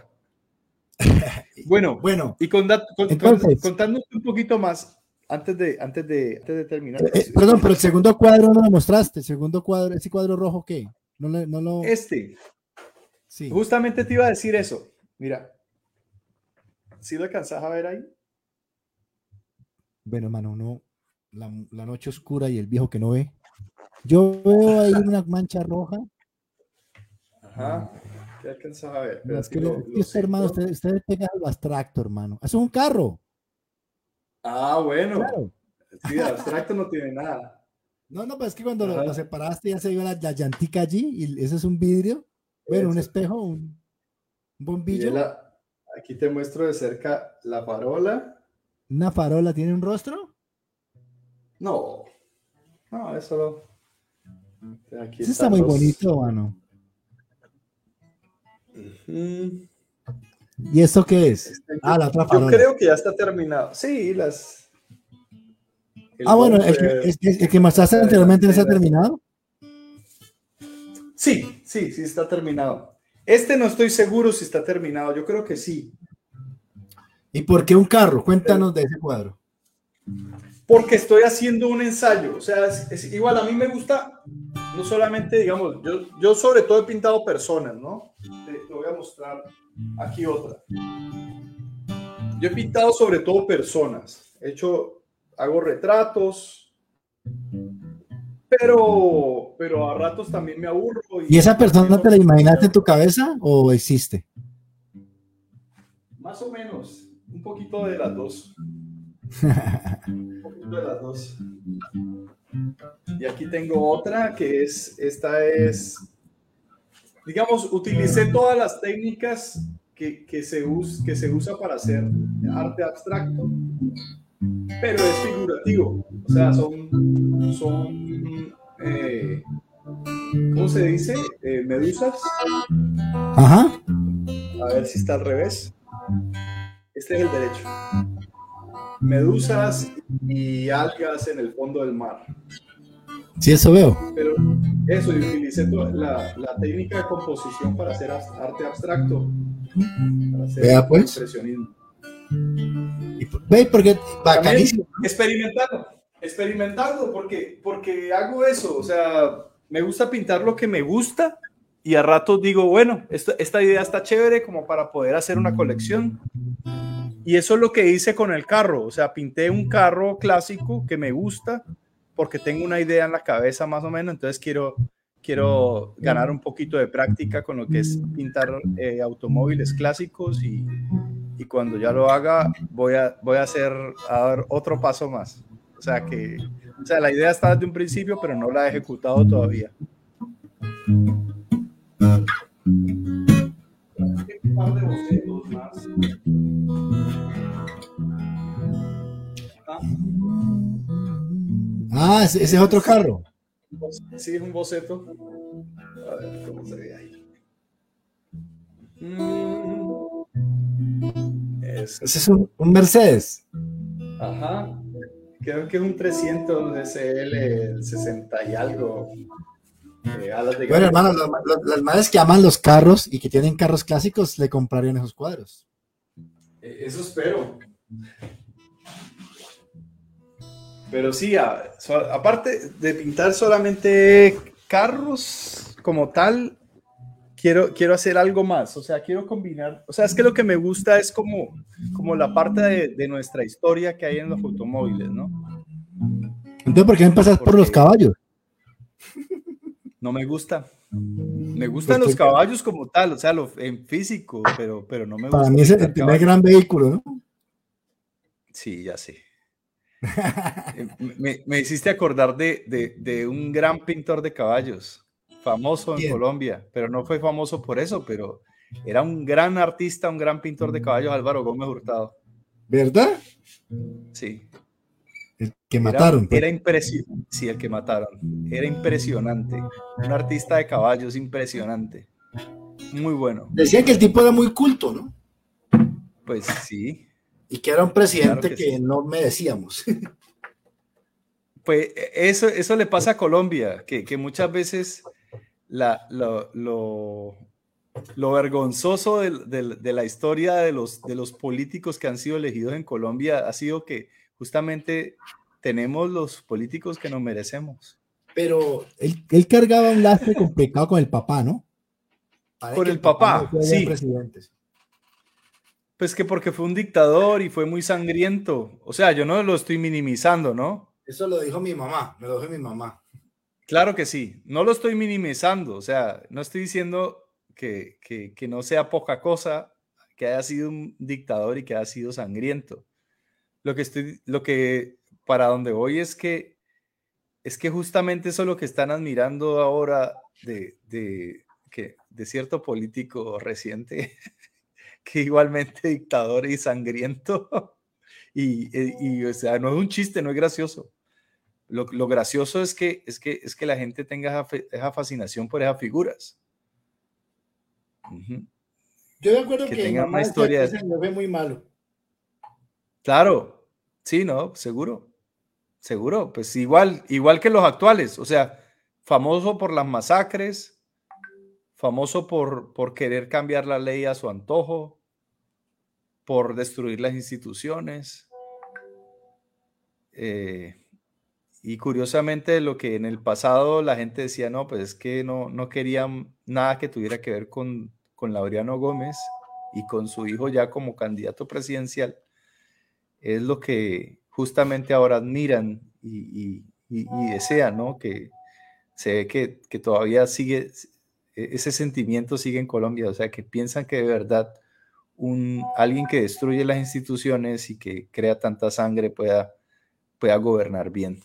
[laughs] Bueno, bueno y con, contándote un poquito más, antes de, antes de, antes de terminar. Eh, eh, perdón, pero el segundo cuadro no lo mostraste. El segundo cuadro, ese cuadro rojo, ¿qué? No, no lo... Este. Sí. Justamente te iba a decir eso. Mira. ¿Sí lo alcanzas a ver ahí? Bueno, mano, no. La, la, noche oscura y el viejo que no ve. Yo veo ahí una mancha roja. Ajá. ¿Qué alcanzas a ver? es que, lo, hermano, ustedes usted pegan lo abstracto, hermano. es un carro. Ah, bueno. Sí, abstracto no tiene nada. No, no, pues es que cuando lo, separaste ya se vio la, la, llantica allí y ese es un vidrio. Bueno, un espejo, un, bombillo. aquí te muestro de cerca la farola. ¿Una farola tiene un rostro? No. No, eso Aquí eso está muy bonito, mano. ¿Y eso qué es? Este, ah, la otra Yo creo que ya está terminado. Sí, las. ah, bueno, el, que, el, que mostraste anteriormente está terminado. Sí, sí, sí está terminado. Este no estoy seguro si está terminado, yo creo que sí. ¿Y por qué un carro? Cuéntanos de ese cuadro. Porque estoy haciendo un ensayo, o sea, es, igual a mí me gusta, no solamente, digamos, yo, yo sobre todo he pintado personas, ¿no? Te, voy a mostrar aquí otra. Yo he pintado sobre todo personas, he hecho, hago retratos, pero, pero a ratos también me aburro. ¿Y, esa persona te la imaginaste en tu cabeza o existe? Más o menos, un poquito de las dos. Un poquito de las dos. Y aquí tengo otra que es, esta es, digamos, utilicé todas las técnicas que, que, se, que se usa para hacer arte abstracto, pero es figurativo. O sea, son, son eh, ¿cómo se dice? Eh, medusas. Ajá. A ver si está al revés. Este es el derecho. Medusas y algas en el fondo del mar. Sí, eso veo. Pero eso, y utilicé la, la, técnica de composición para hacer arte abstracto. Para hacer Vea, pues. impresionismo. Ve, porque bacanísimo. Experimentando, experimentando, porque, porque hago eso, o sea, me gusta pintar lo que me gusta y a ratos digo, bueno, esta, esta idea está chévere como para poder hacer una colección. Y eso es lo que hice con el carro, o sea, pinté un carro clásico que me gusta porque tengo una idea en la cabeza más o menos, entonces quiero, quiero ganar un poquito de práctica con lo que es pintar eh, automóviles clásicos y, y, cuando ya lo haga voy a, voy a hacer a dar otro paso más. O sea que o sea, la idea está desde un principio, pero no la he ejecutado todavía. Un par de bocetos más. Ah, ese, es otro carro. Sí, es un boceto. A ver cómo se ve ahí. Mm. Ese es un, Mercedes. Ajá. Creo que es un 300 SL 60 y algo. Eh, bueno, hermano, las madres que aman los carros y que tienen carros clásicos le comprarían esos cuadros. E, eso espero. Pero sí, aparte de pintar solamente carros como tal, quiero, quiero hacer algo más. O sea, quiero combinar. O sea, es que lo que me gusta es como, como la parte de, nuestra historia que hay en los automóviles, ¿no? Entonces, ¿por qué empezás por los caballos? No me gusta. Me gustan los caballos como tal, o sea, lo, en físico, pero, pero no me gusta. Para mí es el primer gran vehículo, ¿no? Sí, ya sé. me, me, hiciste acordar de, de, de, un gran pintor de caballos, famoso en Colombia, pero no fue famoso por eso, pero era un gran artista, un gran pintor de caballos, Álvaro Gómez Hurtado. ¿Verdad? Sí. El que mataron. Era, pues. impresionante. Sí, el que mataron. Era impresionante. Un artista de caballos impresionante. Muy bueno. Decían que el tipo era muy culto, ¿no? Pues sí. Y que era un presidente que, no merecíamos. [laughs] Pues eso, eso le pasa a Colombia, que, muchas veces la, lo, lo, vergonzoso de, la historia de los, de los políticos que han sido elegidos en Colombia ha sido que justamente tenemos los políticos que nos merecemos. Pero él, él cargaba un lastre complicado con el papá, ¿no? con el papá, sí. Pues que porque fue un dictador y fue muy sangriento. O sea, yo no lo estoy minimizando, ¿no? Eso lo dijo mi mamá, me lo dijo mi mamá. Claro que sí, no lo estoy minimizando, o sea, no estoy diciendo que, que, que no sea poca cosa que haya sido un dictador y que haya sido sangriento. Lo que estoy, lo que para donde voy es que es que justamente eso es lo que están admirando ahora de, de, que, de cierto político reciente [laughs] que igualmente dictador y sangriento. [laughs] Y, y, o sea, no es un chiste, no es gracioso. Lo, lo gracioso es que, es, que, es que la gente tenga esa, fascinación por esas figuras. Yo de acuerdo que, una historia. lo ve muy malo. Claro, sí, no, seguro. Seguro, pues igual, igual que los actuales, o sea, famoso por las masacres, famoso por, por querer cambiar la ley a su antojo, por destruir las instituciones. Eh, y curiosamente lo que en el pasado la gente decía, no, pues es que no, no querían nada que tuviera que ver con, con Laureano Gómez y con su hijo ya como candidato presidencial, es lo que justamente ahora admiran y, y, desean, ¿no? Que se ve que, que todavía sigue, e-, ese sentimiento sigue en Colombia, o sea, que piensan que de verdad un, alguien que destruye las instituciones y que crea tanta sangre pueda, pueda gobernar bien.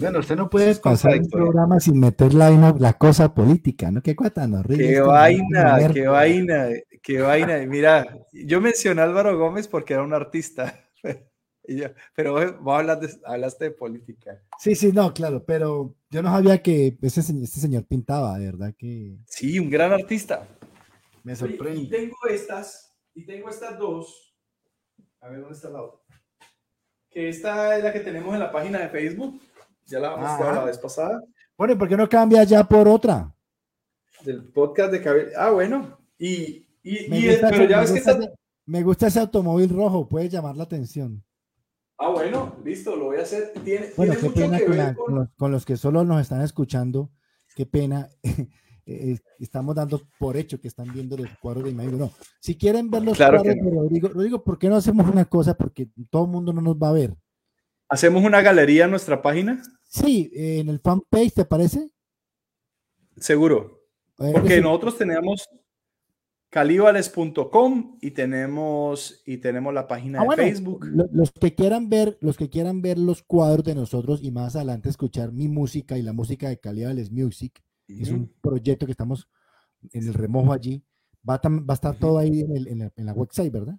bueno, usted no puede pasar un programa sin meter la, la cosa política, ¿no? Qué cuata Qué vaina, qué vaina, qué vaina. Mira, yo mencioné a Álvaro Gómez porque era un artista. [laughs] pero vos hablaste, de política. Sí, sí, no, claro, pero yo no sabía que ese, este señor pintaba, de verdad que. Sí, un gran artista. Me sorprende. y tengo estas, y tengo estas dos. A ver, ¿dónde está la otra? Que esta es la que tenemos en la página de Facebook. Ya la mostré la vez pasada. Bueno, ¿y por qué no cambia ya por otra? Del podcast de Cabello. Ah, bueno. Y, y, pero ya ves que está... Me gusta ese automóvil rojo, puede llamar la atención. Ah, bueno, listo, lo voy a hacer. Tiene, bueno, qué pena con, los, que solo nos están escuchando, qué pena. [laughs] Eh, estamos dando por hecho que están viendo los cuadros de imagen. No, si quieren ver los cuadros de Rodrigo, Rodrigo, ¿por qué no hacemos una cosa? Porque todo el mundo no nos va a ver. ¿Hacemos una galería en nuestra página? Sí, en el fanpage, ¿te parece? Seguro. Porque nosotros tenemos calibales.com y tenemos y tenemos la página ah, de Facebook. Los que quieran ver, los que quieran ver los cuadros de nosotros y más adelante escuchar mi música y la música de Calibales Music, es un proyecto que estamos en el remojo allí. Va a, va a estar todo ahí en, la, website, ¿verdad?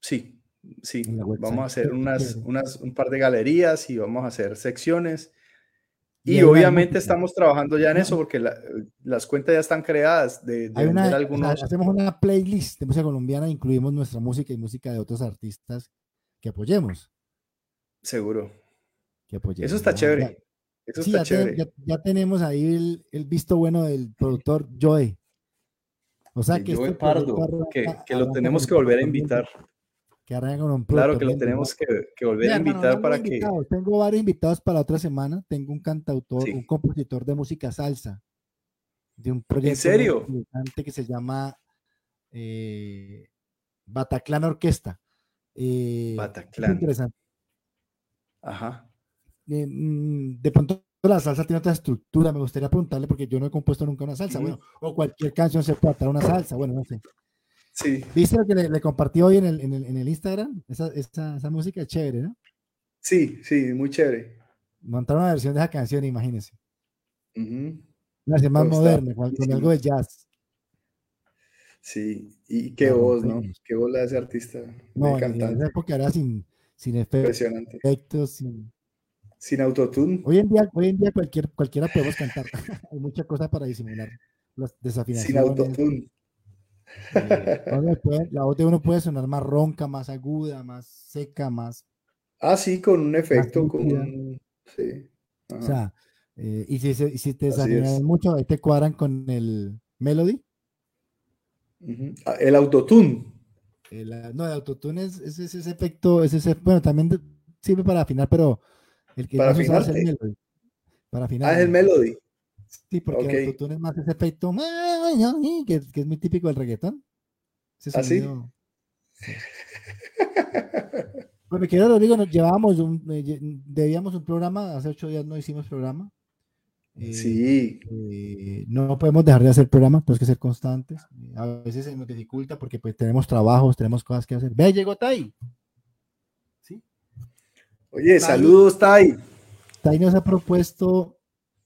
Sí, sí. Vamos a hacer unas, unas, un par de galerías y vamos a hacer secciones y, obviamente estamos trabajando ya en eso porque las cuentas ya están creadas de, algunos. hacemos una playlist de música colombiana, incluimos nuestra música y música de otros artistas que apoyemos. Seguro. Que apoyemos. Eso está chévere. Eso está ya, chévere. ya, tenemos ahí el, visto bueno del productor Joe. O sea que. Joe este Pardo, que, que lo tenemos que volver a invitar que con un Claro que lo tenemos que, volver a invitar para que. Tengo varios invitados para otra semana. Tengo un cantautor, un compositor de música salsa, de un proyecto ¿En serio? que se llama eh, Bataclan Orquesta. Eh, Bataclan. interesante. Ajá. Eh, mm, de pronto la salsa tiene otra estructura. Me gustaría preguntarle porque yo no he compuesto nunca una salsa. Bueno, o cualquier canción se puede atar una salsa. Bueno, no sé. Sí. ¿Viste lo que le, compartí hoy en el, en el, en el Instagram? Esa, esa, esa, música es chévere, ¿no? Sí, sí, muy chévere. Montaron una versión de esa canción, imagínense. Una versión más moderna, con, algo de jazz. Sí, y qué voz, ¿no? Qué voz la de ese artista. No, en esa época era sin, sin efectos, sin, sin autotune. Hoy en día, hoy en día cualquier, cualquiera podemos cantar. [laughs] Hay muchas cosas para disimular las desafinaciones. Sin autotune. [laughs] la voz de uno puede sonar más ronca, más aguda, más seca, más. Ah, sí, con un efecto, con Sí. O sea, eh, y, si, si te desafinan mucho, ahí te cuadran con el melody. Ah, el autotune. no, el autotune es, ese efecto, es ese, bueno, también sirve para afinar, pero el que para afinar es el melody. Para afinar. Ah, es el melody. Sí, porque el autotune es más ese efecto que, que, es muy típico del reggaetón. ¿Ah, sí? Pues mi querido Rodrigo, nos llevábamos un, eh, debíamos un programa, hace ocho días no hicimos programa. Eh, sí. Eh, no podemos dejar de hacer programa, tenemos que ser constantes. A veces se nos dificulta porque pues tenemos trabajos, tenemos cosas que hacer. Ve, llegó Tai. ¿Sí? Oye, saludos Tai. Tai nos ha propuesto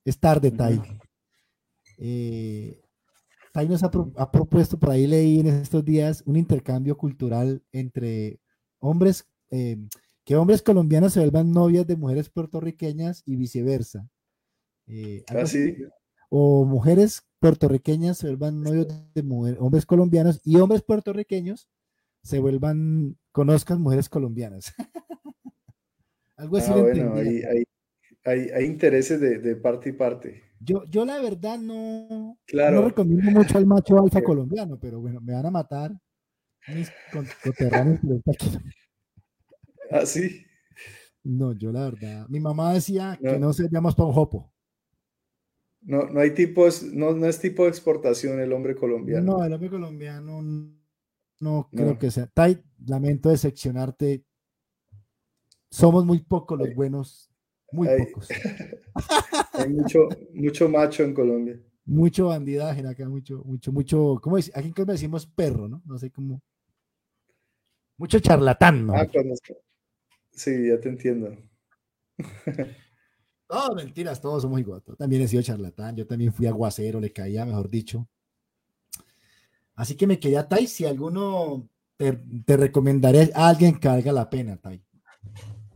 es tarde, Tai. Eh, Tai nos ha, propuesto, por ahí leí en estos días, un intercambio cultural entre hombres, eh, que hombres colombianos se vuelvan novias de mujeres puertorriqueñas y viceversa. Eh, ah, sí. O mujeres puertorriqueñas se vuelvan novios de hombres colombianos y hombres puertorriqueños se vuelvan, conozcan mujeres colombianas. [laughs] Algo así. Ah, bueno, ahí, hay, intereses de, parte y parte. Yo, yo la verdad no, Claro. No recomiendo mucho al macho [laughs] alfa colombiano, pero bueno, me van a matar mis ¿Ah, sí? No, yo la verdad. Mi mamá decía que no se llama para un jopo. No, no hay tipos, no, no es tipo de exportación el hombre colombiano. No, el hombre colombiano no, creo que sea. Tai, lamento decepcionarte. Somos muy pocos los buenos, muy pocos. [laughs] hay mucho, mucho macho en Colombia. Mucho bandidaje acá, mucho, mucho, mucho, ¿cómo es? Aquí en Colombia decimos perro, ¿no? No sé cómo. Mucho charlatán, ¿no? Ah, Sí, ya te entiendo. [laughs] No, mentiras, todos somos iguales. También he sido charlatán, yo también fui aguacero, le caía, mejor dicho. Así que me quedé a Tai. Si alguno te, recomendaré a alguien que valga la pena, Tai.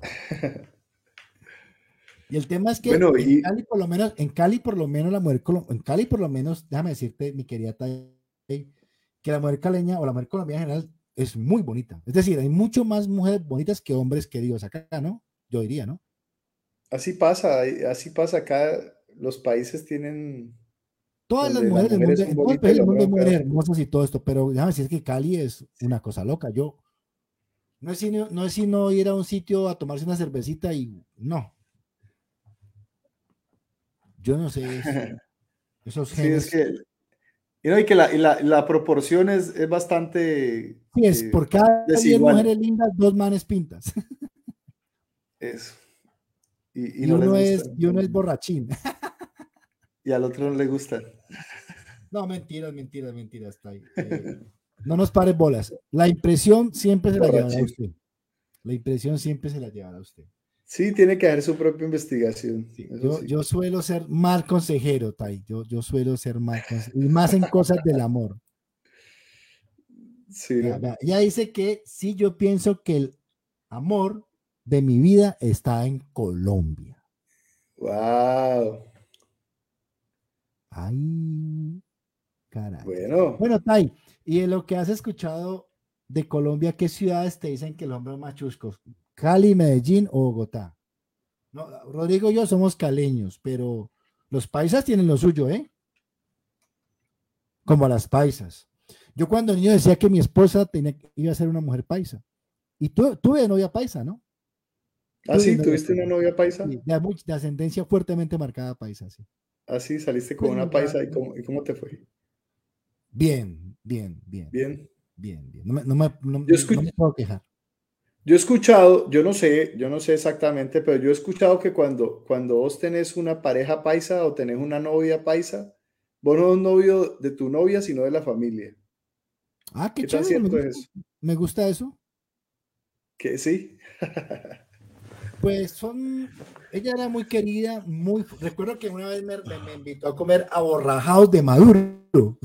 [laughs] Y el tema es que en Cali, por lo menos, en Cali, por lo menos, la mujer en Cali, por lo menos, déjame decirte, mi querida Tai, que la mujer caleña o la mujer colombiana en general es muy bonita. Es decir, hay mucho más mujeres bonitas que hombres queridos acá, ¿no? Yo diría, ¿no? Así pasa, así pasa acá. Los países tienen. Todas las mujeres, del mundo, el mundo mujeres hermosas y todo esto, pero déjame decir que Cali es una cosa loca. Yo no es sino, no es sino ir a un sitio a tomarse una cervecita y no. Yo no sé. [laughs] esos genes. Sí, es que y, que la, la, proporción es, es bastante. Sí, es eh, por cada 10 mujeres lindas, dos manes pintas. Eso. Y, uno, es, y uno es borrachín. Y al otro no le gusta. No, mentiras, mentiras, mentiras. Está ahí. Eh, no nos pares bolas. La impresión siempre se la llevará a usted. La impresión siempre se la llevará a usted. Sí, tiene que hacer su propia investigación. yo, suelo ser mal consejero, Tai. Yo, yo suelo ser mal consejero. Y más en cosas del amor. Sí. Ya, dice que sí, yo pienso que el amor de mi vida está en Colombia. Wow. Ay, caray. Bueno. Bueno, Tai, y en lo que has escuchado de Colombia, ¿qué ciudades te dicen que el hombre es machusco? Cali, Medellín o Bogotá. No, Rodrigo y yo somos caleños, pero los paisas tienen lo suyo, ¿eh? Como las paisas. Yo cuando niño decía que mi esposa tenía, iba a ser una mujer paisa. Y tú, tuve novia paisa, ¿no? Ah, sí, tuviste una novia paisa. de, ascendencia fuertemente marcada paisa, sí. Ah, sí, saliste con una paisa. ¿Y cómo, ¿Y cómo, te fue? Bien, bien, bien. Bien. Bien, bien. No me, no me, no me puedo quejar. Yo he escuchado, yo no sé, yo no sé exactamente, pero yo he escuchado que cuando, cuando vos tenés una pareja paisa o tenés una novia paisa, vos no sos novio de tu novia, sino de la familia. Ah, qué, ¿Qué chévere. Me, eso? me gusta eso. Que sí. pues son, ella era muy querida, muy, recuerdo que una vez me, me invitó a comer aborrajados de maduro.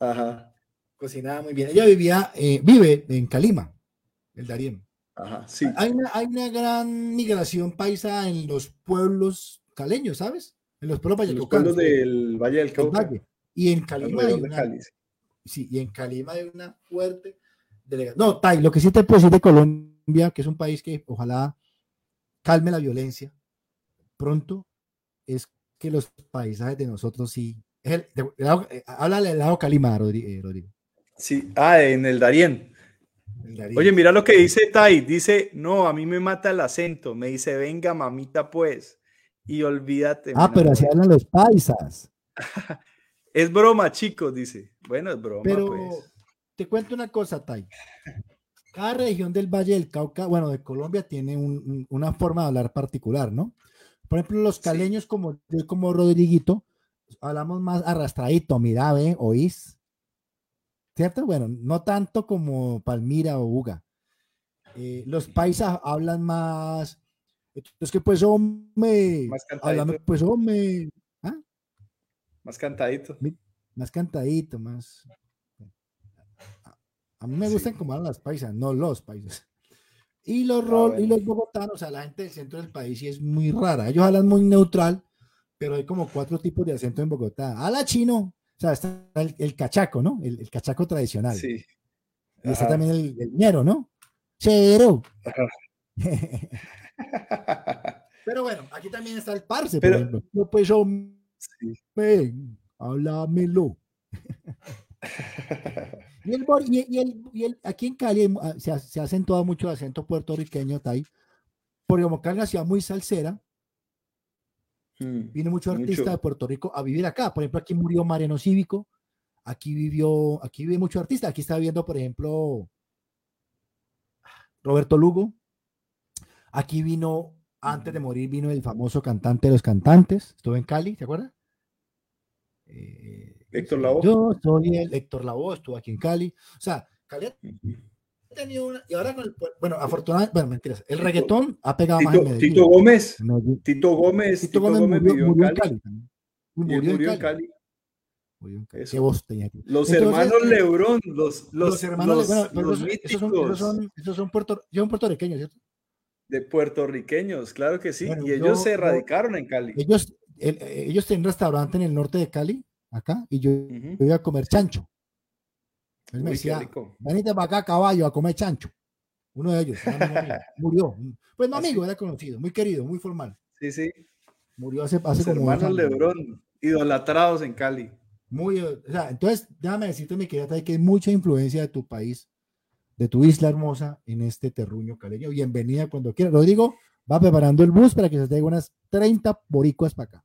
Ajá. Cocinaba muy bien. Ella vivía, eh, vive en Calima el Darién. Ajá, sí. Hay una, hay una gran migración paisa en los pueblos caleños, ¿sabes? En los pueblos Los pueblos del Valle del Cauca. Y en Calima hay una, sí, y en Calima hay una fuerte delegación. No, Tai, lo que sí te puedo decir de Colombia, que es un país que ojalá calme la violencia pronto, es que los paisajes de nosotros sí. Es el, eh, háblale del lado Calima, eh, Rodrigo. Sí, ah, en el Darién. Oye, mira lo que dice Tai. Dice, no, a mí me mata el acento. Me dice, venga, mamita, pues. Y olvídate. Ah, pero así hablan los paisas. [laughs] es broma, chicos, dice. Bueno, es broma, pero pues. Te cuento una cosa, Tai. Cada región del Valle del Cauca, bueno, de Colombia, tiene una forma de hablar particular, ¿no? Por ejemplo, los caleños, como yo, como Rodriguito, hablamos más arrastradito, mira, ve, oís, ¿cierto? Bueno, no tanto como Palmira o Uga. Eh, los paisas hablan más, es que pues hombre, más cantadito. pues hombre, ¿ah? más cantadito. Más cantadito, más... A mí me gustan como hablan las paisas, no los paisas. Y los, ah, y los bogotanos, o sea, la gente del centro del país sí es muy rara. Ellos hablan muy neutral, pero hay como cuatro tipos de acento en Bogotá. Habla chino, o sea, está el, cachaco, ¿no? El, cachaco tradicional. Sí. Y está también el, el ¿no? Cero. [laughs] Pero bueno, aquí también está el parce, Pero, No, pues yo. háblamelo. [laughs] y, el, y, el, y, el, aquí en Cali ah, se, se ha acentuado mucho el acento puertorriqueño, Tai, porque como Cali es una ciudad muy salsera, mm, vino mucho artista de Puerto Rico a vivir acá. Por ejemplo, aquí murió Mariano Cívico, aquí vivió, aquí vive mucho artista. Aquí está viviendo, por ejemplo, Roberto Lugo. Aquí vino, antes de morir, vino el famoso cantante de los cantantes. Estuvo en Cali, ¿te acuerdas? Eh, Héctor Lavoe. Yo soy el Héctor Lavoe, estuvo aquí en Cali. O sea, Cali tenido una. Y ahora con el. Bueno, afortunadamente, bueno, mentiras. El reggaetón ha pegado más en Tito Gómez. Tito Gómez. Tito, Gómez, murió, en Cali. Murió, en Cali. ¿Qué voz tenía Los hermanos Lebrón, los, los, hermanos los, los, esos, son, esos, son, esos son, puerto, son puertorriqueños, ¿cierto? De puertorriqueños, claro que sí. y ellos se radicaron en Cali. Ellos, ellos tienen un restaurante en el norte de Cali, acá, y yo, iba a comer chancho. Él me decía, venite para acá, caballo, a comer chancho. Uno de ellos, [laughs] murió. Pues no amigo, era conocido, muy querido, muy formal. Sí, sí. Murió hace, hace Los hermanos Lebrón, idolatrados en Cali. Muy, o sea, entonces, déjame decirte, mi querida, que hay mucha influencia de tu país, de tu isla hermosa en este terruño caleño. Bienvenida cuando quieras. Rodrigo va preparando el bus para que se traiga unas 30 boricuas para acá.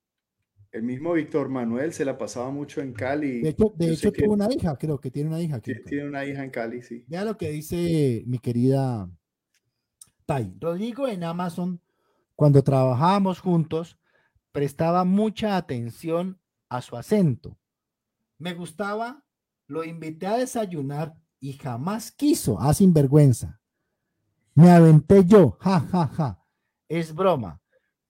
El mismo Víctor Manuel se la pasaba mucho en Cali. De hecho, de hecho tuvo una hija, creo que tiene una hija. Aquí tiene una hija en Cali, sí. Vea lo que dice mi querida Tai. Rodrigo en Amazon, cuando trabajábamos juntos, prestaba mucha atención a su acento. Me gustaba, lo invité a desayunar y jamás quiso, a ah, sinvergüenza. Me aventé yo, ja, ja, ja. Es broma,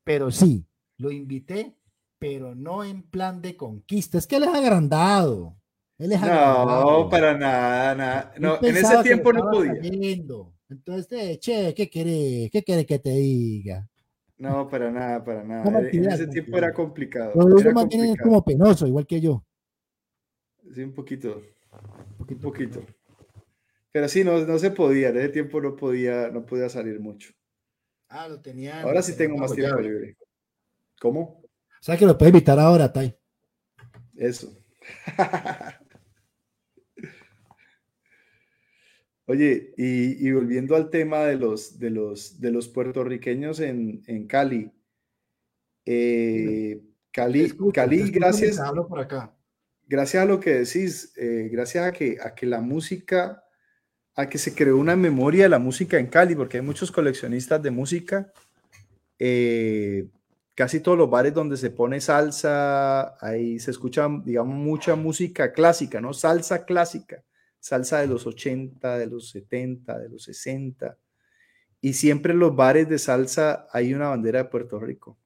pero sí, lo invité pero no en plan de conquista. Es que él es agrandado. Él es no, para nada, No, en ese tiempo no podía. Entonces, eh, che, ¿qué quiere, ¿Qué quiere que te diga? No, para nada, para nada. En ese tiempo era complicado. es como penoso, igual que yo. Sí, un poquito. Un poquito. Pero sí, no, no se podía. En ese tiempo no podía, no podía salir mucho. Ah, lo tenía. Ahora sí tengo más tiempo libre. ¿Cómo? O sea que lo puede evitar ahora, Tai. Eso. [laughs] Oye, y, volviendo al tema de los, de los, de los puertorriqueños en, Cali. Eh, Cali, Cali gracias. por acá. Gracias a lo que decís, eh, gracias a que, a que la música, a que se creó una memoria de la música en Cali, porque hay muchos coleccionistas de música. Eh, casi todos los bares donde se pone salsa, ahí se escucha, digamos, mucha música clásica, ¿no? Salsa clásica, salsa de los 80, de los 70, de los 60. Y siempre en los bares de salsa hay una bandera de Puerto Rico.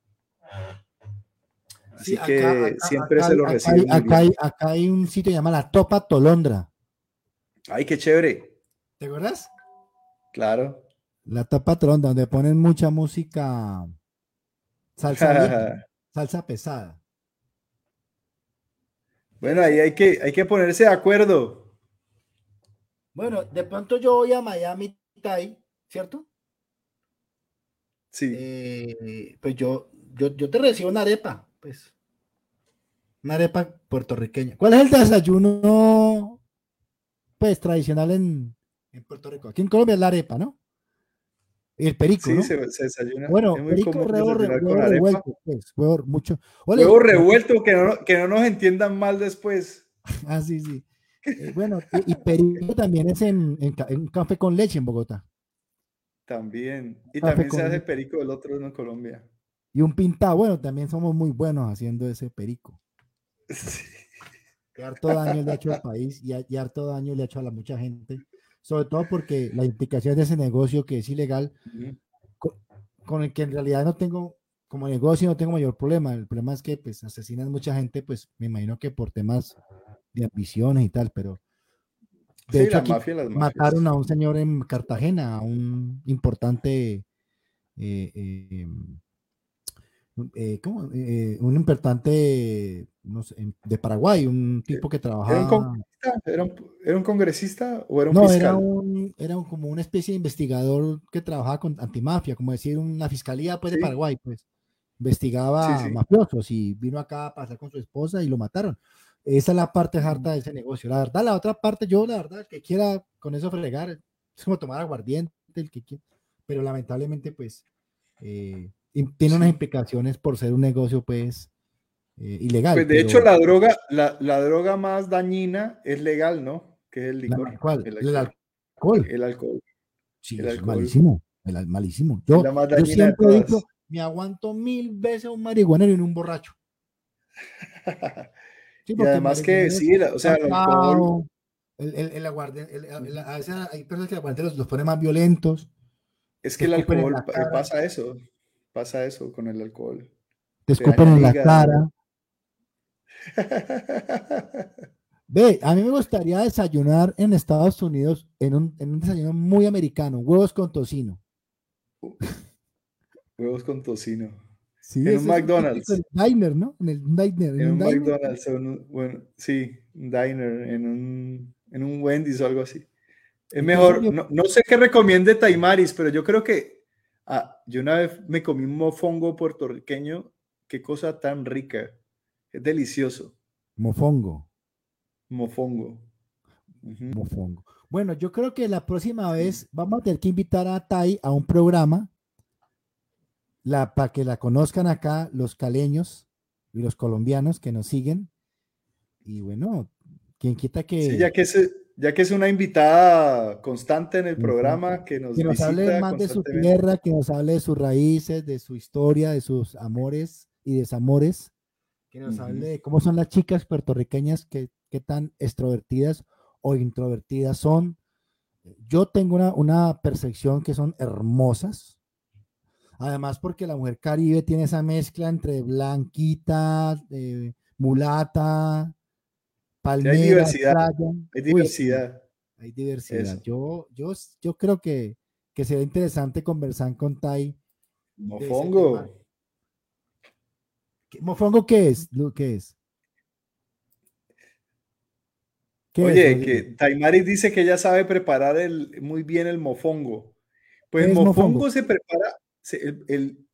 Así que siempre se lo recibe. Acá hay, acá hay, un sitio llamado La Topa Tolondra. Ay, qué chévere. ¿Te acuerdas? Claro. La Topa Tolondra, donde ponen mucha música Salsa, [laughs] salsa pesada. Bueno, ahí hay que, hay que ponerse de acuerdo. Bueno, de pronto yo voy a Miami, Tai, ¿cierto? Sí. Eh, pues yo, yo, yo te recibo una arepa, pues. Una arepa puertorriqueña. ¿Cuál es el desayuno, pues, tradicional en, en Puerto Rico? Aquí en Colombia es la arepa, ¿no? El perico, sí, se, desayuna. Bueno, perico huevo, revuelto, pues, huevo, mucho. huevo revuelto, que no, que no nos entiendan mal después. [laughs] ah, sí, sí. Eh, bueno, y, perico también es en, en, café con leche en Bogotá. También. Y también se hace perico del otro en Colombia. Y un pintado, bueno, también somos muy buenos haciendo ese perico. [laughs] Sí. Que harto daño le ha hecho al país y, y harto daño le ha hecho a la mucha gente sobre todo porque la implicación de ese negocio que es ilegal, con, el que en realidad no tengo, como negocio no tengo mayor problema, el problema es que pues asesinan mucha gente, pues me imagino que por temas de ambiciones y tal, pero de hecho mataron a un señor en Cartagena, a un importante eh, eh, eh, ¿cómo? Eh, un importante no sé, de Paraguay, un tipo que trabajaba. ¿Era un, congresista o era un no, Era, un, era como una especie de investigador que trabajaba con antimafia, como decir, una fiscalía pues, de Paraguay, pues investigaba mafiosos y vino acá a pasar con su esposa y lo mataron. esa es la parte harta de ese negocio. La verdad, la otra parte, yo la verdad, que quiera con eso fregar, es como tomar aguardiente, el que quiera. Pero lamentablemente, pues, eh, tiene unas implicaciones por ser un negocio, pues, eh, ilegal. Pues de hecho, la droga, la, la, droga más dañina es legal, ¿no? Que es el licor. ¿Cuál? El alcohol. El alcohol. Sí, es malísimo. El, malísimo. Yo, yo siempre digo, me aguanto mil veces un marihuanero y un borracho. [laughs] Sí, y además que sí, o sea, el alcohol. El, el, el a veces hay personas que el los, los pone más violentos. Es que el alcohol pasa eso, pasa eso con el alcohol. Te escupen en la cara. [laughs] Ve, a mí me gustaría desayunar en Estados Unidos en un, en un desayuno muy americano, huevos con tocino. [laughs] Huevos con tocino. Sí, en un McDonald's. En el diner, ¿no? En el diner. En, un, McDonald's, bueno, sí, un diner, en un, en un Wendy's o algo así. Es mejor, no, no, sé qué recomiende Taimaris, pero yo creo que ah, yo una vez me comí un mofongo puertorriqueño, qué cosa tan rica, es delicioso. Mofongo. Mofongo. Mofongo. Bueno, yo creo que la próxima vez vamos a tener que invitar a Tai a un programa la, para que la conozcan acá los caleños y los colombianos que nos siguen. Y bueno, quien quita que... Sí, ya que es, ya que es una invitada constante en el programa, que nos, que nos hable más de su tierra, que nos hable de sus raíces, de su historia, de sus amores y desamores, que nos hable de cómo son las chicas puertorriqueñas, que, qué tan extrovertidas o introvertidas son. Yo tengo una, una percepción que son hermosas, Además, porque la mujer caribe tiene esa mezcla entre blanquita, eh, mulata, hay diversidad. hay diversidad. hay diversidad. Yo, yo, yo creo que, que sería interesante conversar con Tai. Mofongo. ¿Mofongo qué es? ¿Qué es? Oye, que Taimari dice que ella sabe preparar el, muy bien el mofongo. Pues el mofongo se prepara el,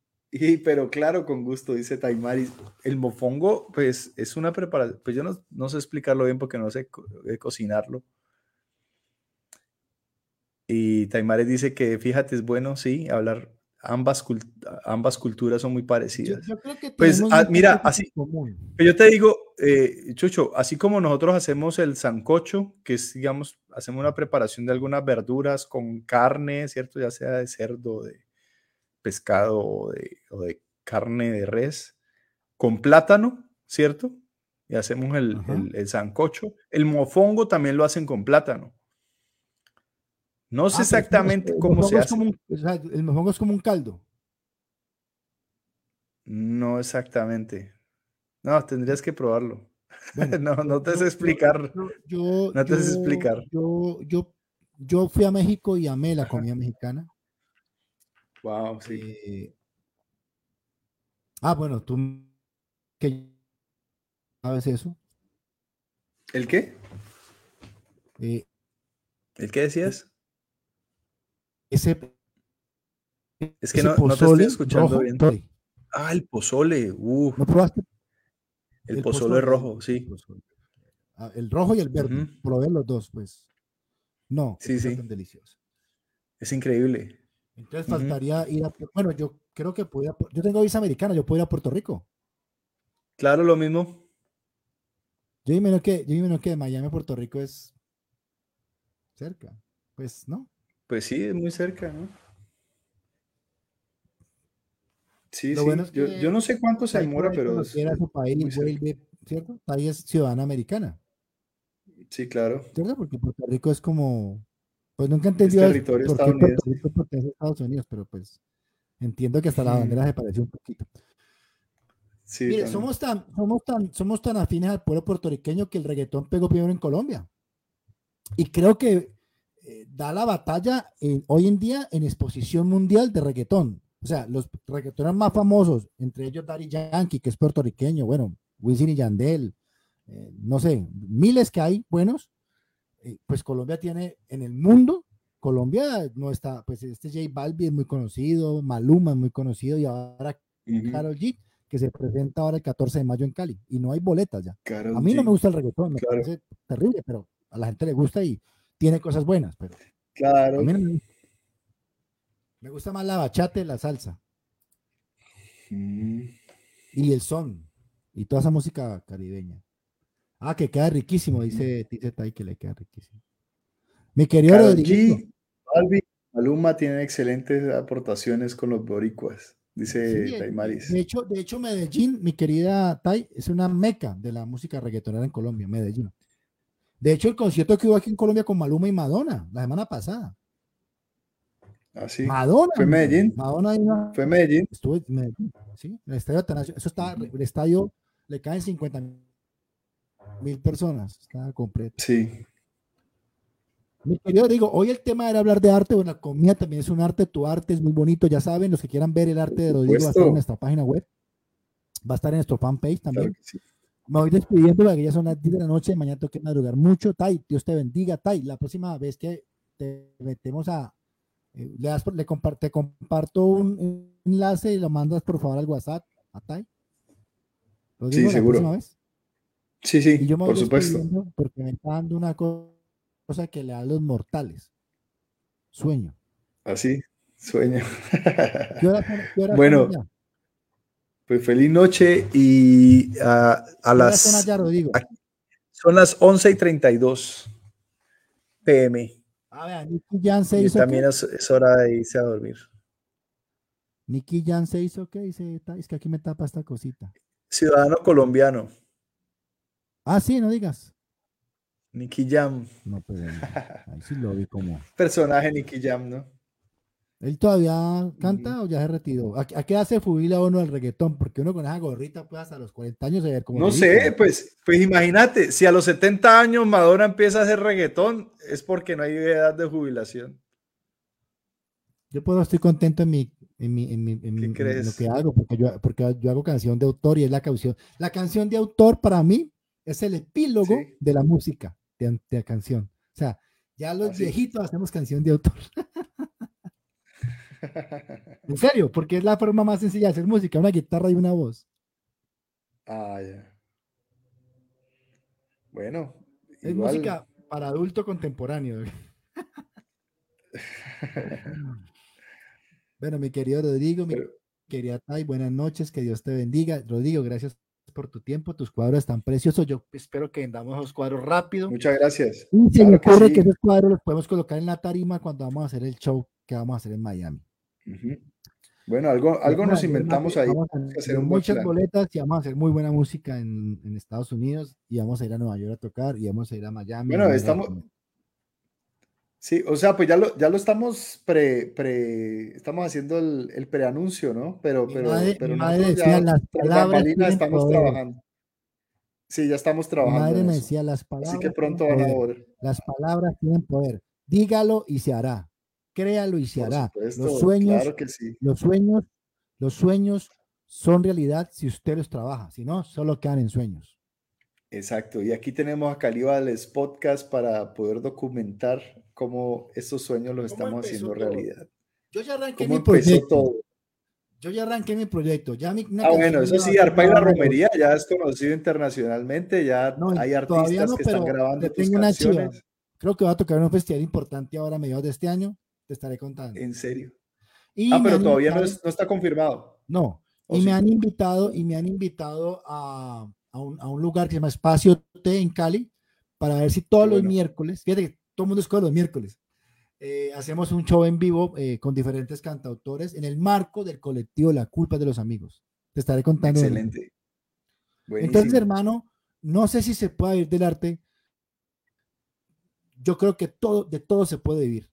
pero claro, con gusto, dice Taimaris. El mofongo, pues es una preparación, pues yo no, no sé explicarlo bien porque no sé eh, cocinarlo. Y Taimaris dice que fíjate, es bueno, sí, hablar, ambas, ambas culturas son muy parecidas. pues ah, mira, así, yo te digo, eh, Chucho, así como nosotros hacemos el sancocho, que es, digamos, hacemos una preparación de algunas verduras con carne, ¿cierto? Ya sea de cerdo, de, pescado o de, carne de res con plátano, ¿cierto? Y hacemos el, el, sancocho. El mofongo también lo hacen con plátano. No sé ah, exactamente cómo se hace. el mofongo es como un caldo. No exactamente. No, tendrías que probarlo. [laughs] no, no te sé explicar. Yo, no te sé explicar. Yo, yo, yo fui a México y amé la comida mexicana. Wow, sí. Eh, ah, bueno, tú ¿qué sabes eso. ¿El qué? Eh, ¿El qué decías? Ese. Es que no, no, te estoy escuchando bien. Ah, el pozole. Uh. ¿No probaste? El, pozole, rojo, sí. Ah, el rojo y el verde. Probé los dos, pues. No, sí, sí. delicioso. Es increíble. Entonces faltaría ir a. Bueno, yo creo que podría. Yo tengo visa americana, yo puedo ir a Puerto Rico. Claro, lo mismo. Yo imagino que, yo que de Miami a Puerto Rico es cerca. Pues, ¿no? Pues sí, es muy cerca, ¿no? Sí, sí. yo, no sé cuánto se demora, pero. Es, su país, ¿cierto? Ahí es ciudadana americana. Sí, claro. ¿Cierto? Porque Puerto Rico es como pues nunca he entendido territorio por qué Estados Unidos, pero pues entiendo que hasta la bandera se parece un poquito. Sí, Mire, somos tan, somos, tan, somos tan afines al pueblo puertorriqueño que el reggaetón pegó primero en Colombia. Y creo que eh, da la batalla hoy en día en exposición mundial de reggaetón. O sea, los reggaetones más famosos, entre ellos Daddy Yankee, que es puertorriqueño, bueno, Wisin y Yandel, eh, no sé, miles que hay buenos, eh, pues Colombia tiene en el mundo, Colombia no está, pues este J Balbi es muy conocido, Maluma es muy conocido y ahora Karol G, que se presenta ahora el 14 de mayo en Cali y no hay boletas ya. a mí no me gusta el reggaetón, me parece terrible, pero a la gente le gusta y tiene cosas buenas, pero claro. me, gusta más la bachata y la salsa. Mm. Y el son y toda esa música caribeña. Ah, que queda riquísimo, dice, dice Tai que le queda riquísimo. Mi querido Rodrigo. Maluma tiene excelentes aportaciones con los boricuas, dice sí, Taimaris. De hecho, de hecho, Medellín, mi querida Tai, es una meca de la música reggaetonera en Colombia, Medellín. De hecho, el concierto que hubo aquí en Colombia con Maluma y Madonna, la semana pasada. Ah, sí. Madonna. ¿Fue Medellín? Madonna ¿Fue Medellín? Estuve en Medellín, sí. El estadio Eso está, el estadio le caen 50 mil personas. Está completo. Sí. Mi querido digo, hoy el tema era hablar de arte, bueno, la comida también es un arte, tu arte es muy bonito, ya saben, los que quieran ver el arte de Rodrigo va a estar en nuestra página web, va a estar en nuestro fanpage también. Me voy despidiendo porque ya son las 10 de la noche, mañana tengo que madrugar mucho, Tai, Dios te bendiga, Tai, la próxima vez que te metemos a, eh, le, das, le te comparto un enlace y lo mandas por favor al WhatsApp a Tai. sí, seguro. Sí, sí, y yo me por supuesto. Porque me está dando una cosa que le da a los mortales. Sueño. Así, sueño. [laughs] bueno, pues feliz noche y a, las... Son, las 11 y 32 pm. A ver, Nicky Jan se hizo. también es, hora de irse a dormir. Nicky Jan se hizo, ¿qué? Dice, es que aquí me tapa esta cosita. Ciudadano colombiano. Ah, sí, no digas. Nicky Jam. No, pero [laughs] ahí sí lo vi como. Personaje Nicky Jam, ¿no? ¿Él todavía canta o ya se retiró? ¿A, qué hace fubila uno el reggaetón? Porque uno con esa gorrita puede hasta los 40 años ver cómo. No sé, pues, pues imagínate, si a los 70 años Madonna empieza a hacer reggaetón, es porque no hay edad de jubilación. Yo puedo, estoy contento en mi, en, mi, en, mi, en, lo que hago, porque yo, porque yo hago canción de autor y es la canción. La canción de autor para mí es el epílogo de la música de, la canción. O sea, ya los viejitos hacemos canción de autor. [laughs] en serio, porque es la forma más sencilla de hacer música, una guitarra y una voz. Ah, ya. Bueno. Es música para adulto contemporáneo. [laughs] bueno, mi querido Rodrigo, mi querida Tai, buenas noches, que Dios te bendiga. Rodrigo, gracias por tu tiempo, tus cuadros están preciosos. Yo espero que vendamos los cuadros rápido. Muchas gracias. Y se me ocurre que, esos cuadros los podemos colocar en la tarima cuando vamos a hacer el show que vamos a hacer en Miami. Bueno, algo, algo nos inventamos ahí. Vamos a hacer muchas boletas y vamos a hacer muy buena música en, en, Estados Unidos y vamos a ir a Nueva York a tocar y vamos a ir a Miami. Bueno, estamos, Sí, o sea, pues ya lo, ya lo estamos pre, pre, estamos haciendo el, el preanuncio, ¿no? Pero, pero, pero madre ya las palabras estamos trabajando. Sí, ya estamos trabajando. Mi madre me decía las palabras. Así que pronto van a ver. Las palabras tienen poder. Dígalo y se hará. Créalo y se hará. los sueños, claro que sí. los sueños, los sueños son realidad si usted los trabaja. Si no, solo quedan en sueños. Exacto. Y aquí tenemos a Calibales Podcast para poder documentar cómo estos sueños los estamos haciendo realidad. Yo ya arranqué mi proyecto. Yo ya arranqué mi proyecto. Ya ah, bueno, eso sí, Arpa y la Romería ya es conocido internacionalmente, ya hay artistas que están grabando tus canciones. Creo que va a tocar un festival importante ahora a mediados de este año, te estaré contando. ¿En serio? ah, pero todavía no, está confirmado. No, y me han invitado, y me han invitado a, a, un, a, un, lugar que se llama Espacio T en Cali, para ver si todos los miércoles, fíjate que todo el mundo escoge los miércoles. Eh, hacemos un show en vivo eh, con diferentes cantautores en el marco del colectivo La Culpa de los Amigos. Te estaré contando. Excelente. Entonces, hermano, no sé si se puede vivir del arte. Yo creo que todo, de todo se puede vivir.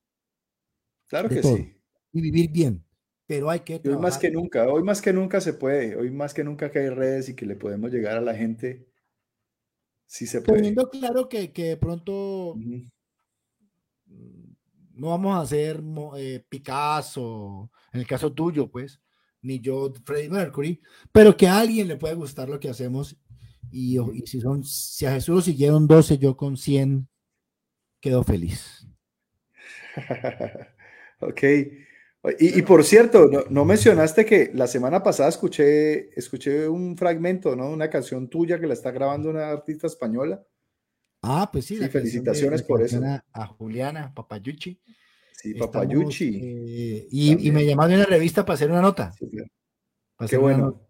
Claro que sí. Y vivir bien. Pero hay que. Hoy más que nunca, hoy más que nunca se puede. Hoy más que nunca que hay redes y que le podemos llegar a la gente. Sí se puede. Teniendo claro que, que de pronto no vamos a hacer eh, Picasso, en el caso tuyo, pues, ni yo, Freddie Mercury, pero que a alguien le puede gustar lo que hacemos. Y, si, son, si a Jesús siguieron 12, yo con 100 quedo feliz. [laughs] ok. Y, por cierto, no, mencionaste que la semana pasada escuché, escuché un fragmento, ¿no? Una canción tuya que la está grabando una artista española. Ah, pues sí. felicitaciones por eso. A Juliana Papayuchi. Sí, Papayuchi. Eh, y, me llamaron en la revista para hacer una nota. Qué bueno.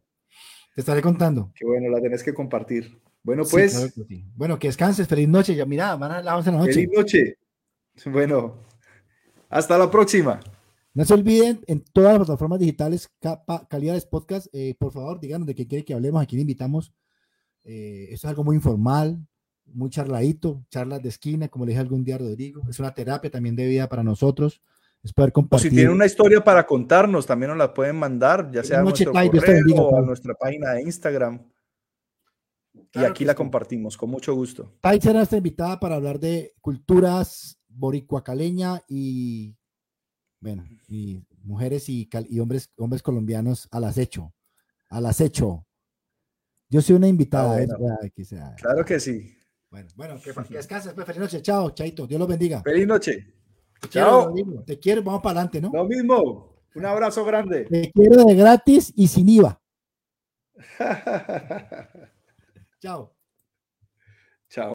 Te estaré contando. Qué bueno, la tenés que compartir. Bueno, pues. Bueno, que descanses. Feliz noche. Ya, mira, van a las 11 de la noche. Feliz noche. Bueno, hasta la próxima. No se olviden, en todas las plataformas digitales, calidades podcast, eh, por favor, díganos de qué quiere que hablemos, aquí le invitamos. Eh, es algo muy informal, muy charladito, charlas de esquina, como le dije algún día a Rodrigo. Es una terapia también de vida para nosotros. Es poder compartir. O si tienen una historia para contarnos, también nos la pueden mandar, ya sea a nuestro correo o a nuestra página de Instagram. y aquí la compartimos, con mucho gusto. Tai será nuestra invitada para hablar de culturas boricuacaleña y, bueno, y mujeres y, hombres, hombres colombianos al acecho. Al acecho. Yo soy una invitada. Ah, ¿eh? claro que sí. Bueno, bueno, que, [laughs] descanses, pues, feliz noche, chao, Chaito, Dios los bendiga. Feliz noche. Te chao. Quiero, te quiero, vamos para adelante, ¿no? Lo mismo, un abrazo grande. Te quiero de gratis y sin IVA. [laughs] chao. Chao.